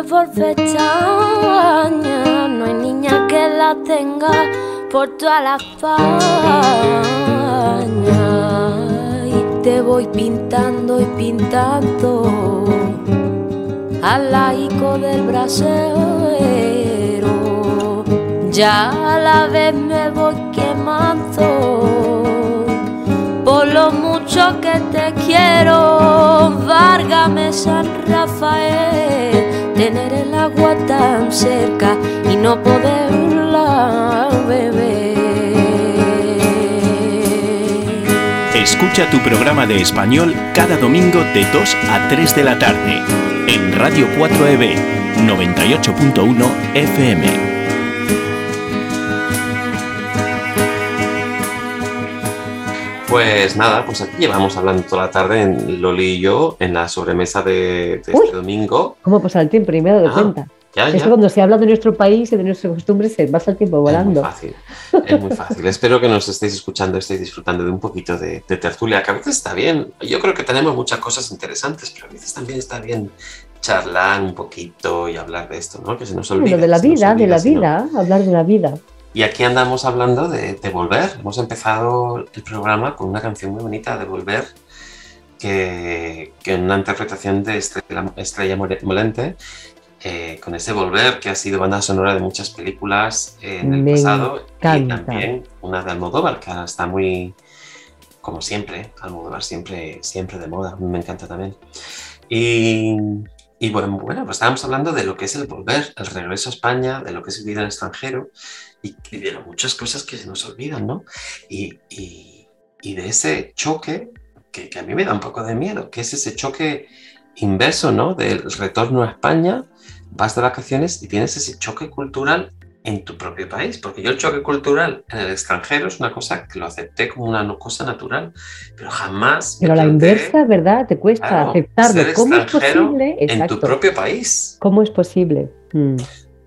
Por pestaña, no hay niña que la tenga por toda la España. Y te voy pintando y pintando al laico del brasero. Ya a la vez me voy quemando por lo mucho que te quiero. Várgame San Rafael, agua tan cerca y no poderla beber. Escucha tu programa de español cada domingo de 2 a 3 de la tarde en Radio 4EB 98.1 FM. Pues nada, pues aquí llevamos hablando toda la tarde en Loli y yo en la sobremesa de, de Uy. este domingo. ¿Cómo pasa el tiempo? He dado Ah, cuenta. Ya, Es ya. que cuando se habla de nuestro país y de nuestras costumbres se pasa el tiempo Es muy volando. fácil, es muy fácil. Espero que nos estéis escuchando, estéis disfrutando de un poquito de, de tertulia, que a veces está bien. Yo creo que tenemos muchas cosas interesantes, pero a veces también está bien charlar un poquito y hablar de esto, ¿no? Que se nos olvida. Bueno, de la vida, de la vida, hablar de la vida. Y aquí andamos hablando de, de Volver. Hemos empezado el programa con una canción muy bonita de Volver, que, que en una interpretación de Estrella, Estrella Molente, eh, con ese Volver que ha sido banda sonora de muchas películas en el Me pasado y encanta. también una de Almodóvar, que ahora está muy, como siempre, Almodóvar siempre, siempre de moda, me encanta también. Y, y bueno, bueno, pues estábamos hablando de lo que es el volver, el regreso a España, de lo que es vivir en el extranjero y, y de muchas cosas que se nos olvidan, ¿no? Y, y- y de ese choque que, que a mí me da un poco de miedo, que es ese choque inverso, ¿no? Del retorno a España, vas de vacaciones y tienes ese choque cultural en tu propio país, porque yo el choque cultural en el extranjero es una cosa que lo acepté como una cosa natural, pero jamás... Pero la inversa, ¿verdad? Te cuesta Claro, aceptarlo. ¿Cómo es posible? en tu Exacto. propio país. ¿Cómo es posible? Mm.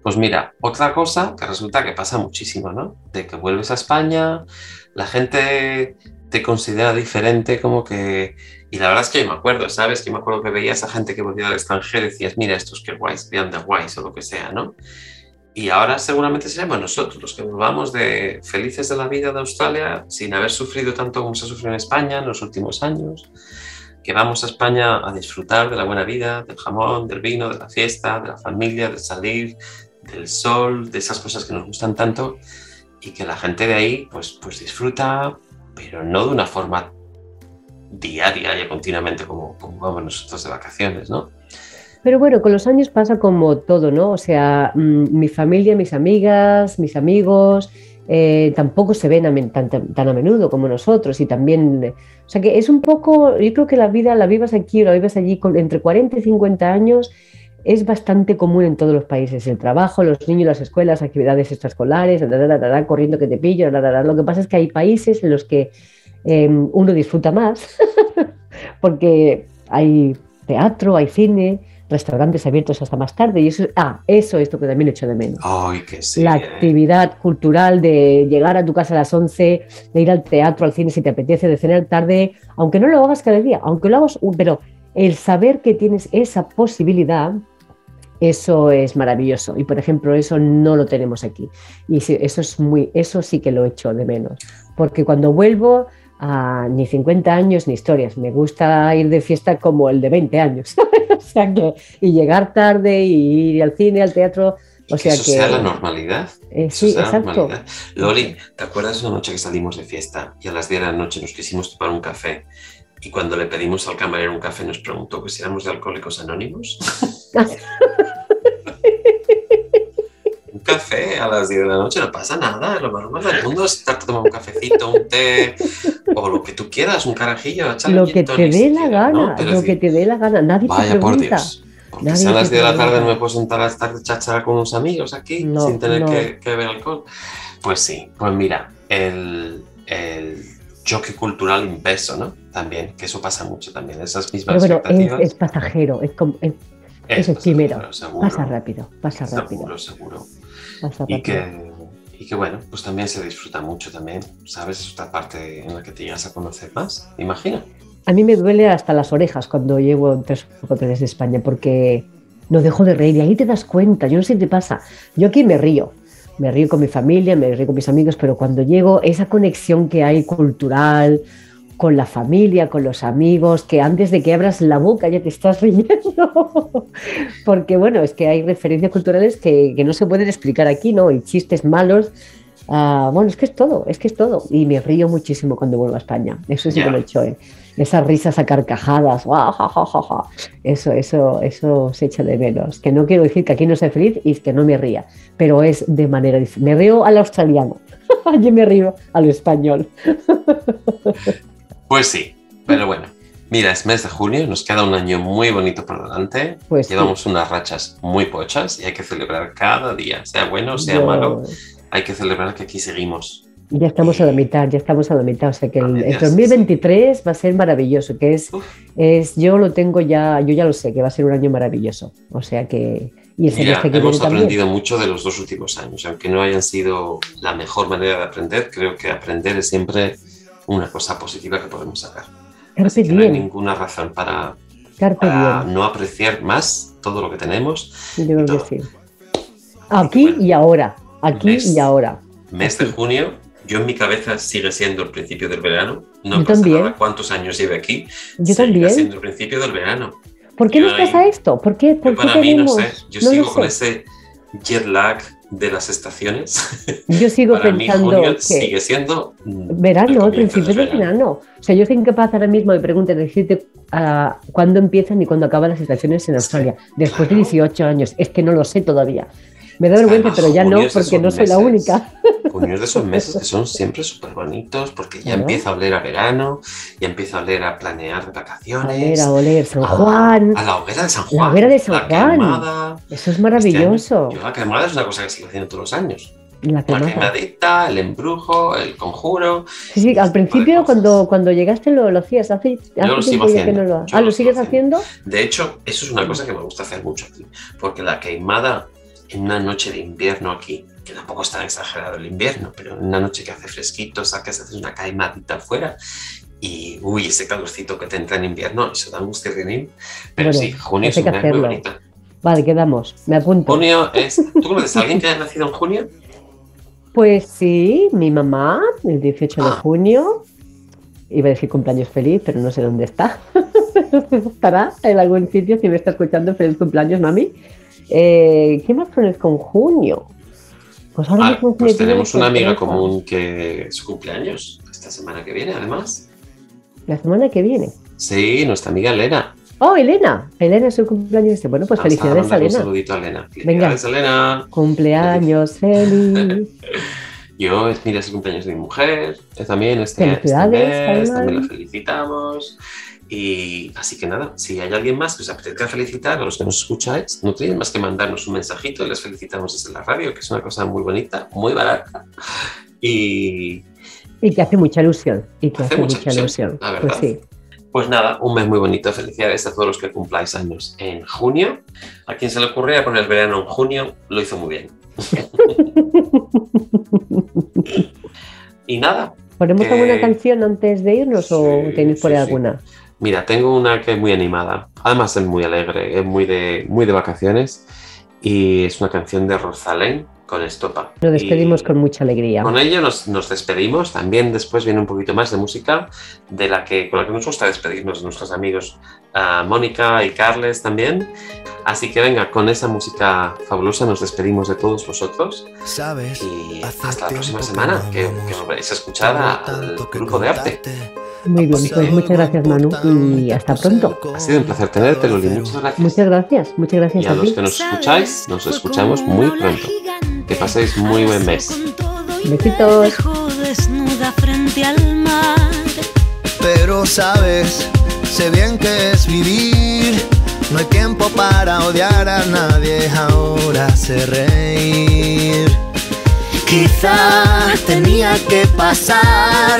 Pues mira, otra cosa que resulta que pasa muchísimo, ¿no? De que vuelves a España, la gente te considera diferente, como que... Y la verdad es que yo me acuerdo, ¿sabes? Que me acuerdo que veías a gente que volvía del extranjero y decías, mira, estos que guays, vean de guays o lo que sea, ¿no? Y ahora seguramente seremos nosotros los que volvamos de felices de la vida de Australia sin haber sufrido tanto como se ha sufrido en España en los últimos años, que vamos a España a disfrutar de la buena vida, del jamón, del vino, de la fiesta, de la familia, de salir, del sol, de esas cosas que nos gustan tanto y que la gente de ahí pues, pues disfruta, pero no de una forma diaria y continuamente como, como vamos nosotros de vacaciones, ¿no? Pero bueno, con los años pasa como todo, ¿no? O sea, mm, mi familia, mis amigas, mis amigos, eh, tampoco se ven a, tan, a menudo como nosotros y también, o sea que es un poco, yo creo que la vida la vivas aquí o la vivas allí entre 40 y 50 años es bastante común en todos los países, el trabajo, los niños, las escuelas, actividades extraescolares, corriendo que te pillo, lo que pasa es que hay países en los que em, uno disfruta más porque hay teatro, hay cine, restaurantes abiertos hasta más tarde. Y eso, ah, eso es lo que también echo de menos. Ay, que sí, la actividad cultural de llegar a tu casa a las 11, de ir al teatro, al cine si te apetece, de cenar tarde, aunque no lo hagas cada día, aunque lo hagas, pero el saber que tienes esa posibilidad, eso es maravilloso. Y por ejemplo, eso no lo tenemos aquí. Y eso es muy, eso sí que lo echo de menos. Porque cuando vuelvo, a ni 50 años ni historias. Me gusta ir de fiesta como el de 20 años. o sea que, y llegar tarde y ir al cine, al teatro. O sea eso que, sea la normalidad. Eh, sí, exacto. normalidad. Loli, ¿te acuerdas una noche que salimos de fiesta y a las 10 de la noche nos quisimos tomar un café? Y cuando le pedimos al camarero un café nos preguntó que si éramos de Alcohólicos Anónimos. un café a las 10 de la noche no pasa nada, lo más normal del mundo es estar tomando un cafecito, un té o lo que tú quieras, un carajillo, lo que te dé la gana, ¿no? Lo que te dé la gana. Nadie te Vaya por pregunta. Dios. Porque Nadie si a te las 10 de la tarde no me puedo sentar a estar de cháchara con unos amigos aquí No, sin tener no. que, que beber alcohol. Pues sí, pues mira, el, el choque cultural inverso, ¿no? También, que eso pasa mucho también, esas mismas Pero bueno, es, expectativas. es pasajero, es, como- es- es es efímero. pasajero, seguro, pasa rápido, pasa rápido. Seguro, seguro. Pasa Y rápido. que, y que bueno, pues también se disfruta mucho también, ¿sabes? Es otra parte en la que te llegas a conocer más, me imagino. A mí me duele hasta las orejas cuando llevo tres hoteles de España porque no dejo de reír y ahí te das cuenta, yo no sé si te pasa, yo aquí me río, me río con mi familia, me río con mis amigos, pero cuando llego, esa conexión que hay cultural, con la familia, con los amigos, que antes de que abras la boca ya te estás riendo, porque bueno, es que hay referencias culturales que, que no se pueden explicar aquí, ¿no? Y chistes malos. Ah, bueno, es que es todo, es que es todo. Y me río muchísimo cuando vuelvo a España. Eso sí Ya. que lo he hecho, ¿eh? Esas risas a carcajadas, ¡guau, ja, ja, ja, ja! Eso, eso, eso se echa de menos. Que no quiero decir que aquí no sea feliz y que no me ría, pero es de manera diferente. Me río al australiano, yo me río al español. Pues sí, pero bueno. Mira, es mes de junio, nos queda un año muy bonito por delante. Pues sí. Llevamos unas rachas muy pochas y hay que celebrar cada día, sea bueno o sea Yo- malo, hay que celebrar que aquí seguimos. Ya estamos a la mitad, ya estamos a la mitad. O sea que el, el medias, 2023 va a ser maravilloso, que es, Uf. es, yo lo tengo ya, yo ya lo sé, que va a ser un año maravilloso. O sea que, y el Mira, que hemos también. aprendido mucho de los dos últimos años, aunque no hayan sido la mejor manera de aprender, creo que aprender es siempre una cosa positiva que podemos sacar. Así que no hay ninguna razón para, para no apreciar más todo lo que tenemos. Yo creo que sí. Aquí Bueno. y ahora, aquí ¿Ves? y ahora. Mes de Así. junio, yo en mi cabeza sigue siendo el principio del verano. No Yo pasa también. nada cuántos años lleve aquí. Yo también. siendo el principio del verano. ¿Por qué yo nos ahí- pasa esto? ¿Por qué, por Yo qué para mí, no tenemos? sé, yo No sigo con sé. ese jet lag de las estaciones. Yo sigo para mí pensando junio que sigue siendo mm, verano, el el comienzo principio del del verano. O sea, yo soy incapaz ahora mismo de preguntar, decirte ah, cuándo empiezan y cuándo acaban las estaciones en Australia. Después de claro. 18 años, es que no lo sé todavía. Me da vergüenza, pero ya no, porque no soy la meses. única. Junio es de esos meses que son siempre súper bonitos porque ya Claro. empieza a oler a verano, ya empieza a oler a planear A ver, vacaciones. a oler San a- Juan. A la hoguera de San La Juan. hoguera de San la Juan. quemada. Eso es maravilloso. Este yo la quemada es una cosa que sigo haciendo todos los años. La La quemadita, el embrujo, el conjuro. Sí, sí, al de principio cuando, cuando llegaste lo, lo hacías. Hace, hace lo sigo ya que haciendo. no lo Ah, lo ¿lo sigues haciendo? De hecho, eso es una cosa que me gusta hacer mucho aquí. Porque la quemada en una noche de invierno aquí, que tampoco es tan exagerado el invierno, pero en una noche que hace fresquito, sacas, haces una caimadita afuera y, uy, ese calorcito que te entra en invierno, eso da un. Pero Bueno, sí, junio es un mes muy bonito. Vale, quedamos. Me apunto. Junio es... ¿Tú conoces a alguien que haya nacido en junio? Pues sí, mi mamá, el 18 de Ah. junio, iba a decir cumpleaños feliz, pero no sé dónde está. Estará en algún sitio si me está escuchando. Feliz cumpleaños, mami. Eh, ¿Quién más conozco en junio? Pues ahora Ah, mismo pues tenemos una amiga común que su cumpleaños esta semana que viene, además. La semana que viene. Sí, nuestra amiga Elena. Oh, Elena. Elena es el cumpleaños este. Bueno, pues Vamos felicidades a mandarle Un Elena. saludito a Elena. Felicidades, Elena. Cumpleaños feliz. Yo, es- mira, es el cumpleaños de mi mujer, también este, este mes, también la felicitamos. Y así que nada, si hay alguien más que os apetezca felicitar a los que nos escucháis, no tienen más que mandarnos un mensajito y les felicitamos desde la radio, que es una cosa muy bonita, muy barata. Y Y que hace mucha ilusión. Y que Hace hace, mucha mucha ilusión, ilusión. la Pues sí. pues nada, un mes muy bonito. Felicidades a todos los que cumpláis años en junio. A quien se le ocurría poner el verano en junio, lo hizo muy bien. y nada, ¿Ponemos Eh, alguna canción antes de irnos o tenéis por ahí sí. alguna? Mira, tengo una que es muy animada. Además es muy alegre, es muy de, muy de vacaciones. Y es una canción de Rosalén con Estopa. Nos despedimos Y con mucha alegría. Con ello nos, nos despedimos. También después viene un poquito más de música de la que, con la que nos gusta despedirnos de nuestros amigos ah, Mónica y Carles también. Así que venga, con esa música fabulosa nos despedimos de todos vosotros. Sabes, Y hasta la próxima semana, que, que volveréis a escuchar al grupo de arte. Muy bien, pues muchas gracias Manu y hasta pronto. Ha sido un placer tenerte, Loli. Muchas gracias. Muchas gracias, muchas gracias Y a a los ti. que nos escucháis, nos escuchamos muy pronto. Que paséis muy buen mes. Besitos. Desnuda frente al mar. Pero sabes, sé bien que es vivir. No hay tiempo para odiar a nadie, ahora sé reír. Quizá tenía que pasar,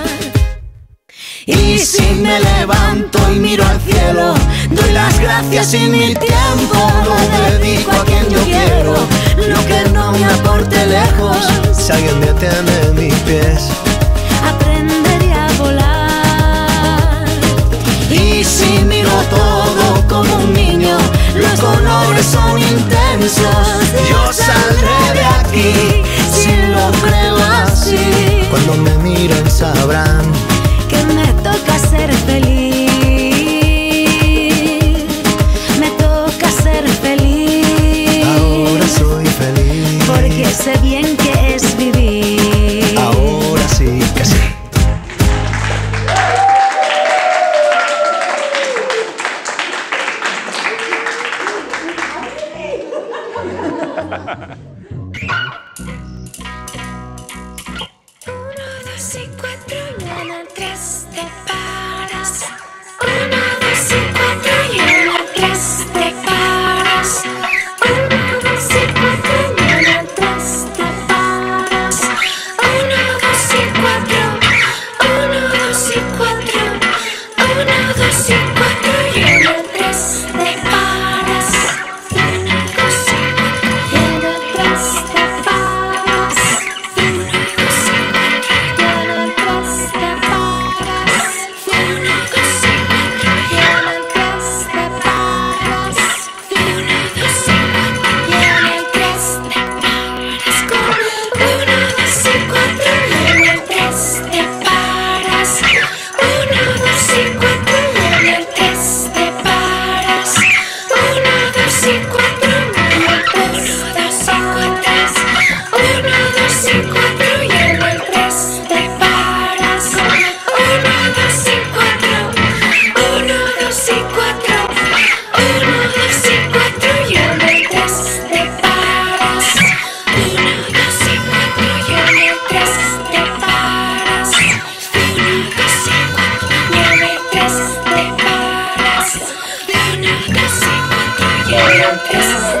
Y si me levanto y miro al cielo, doy las gracias y mi tiempo lo dedico a quien yo quiero. Lo que no me aporte lejos, si alguien detiene mis pies. Aprenderé a volar. Y si miro todo como un niño, los colores son intensos. this. Oh no, this I am.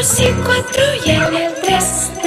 Dos y cuatro y en el tres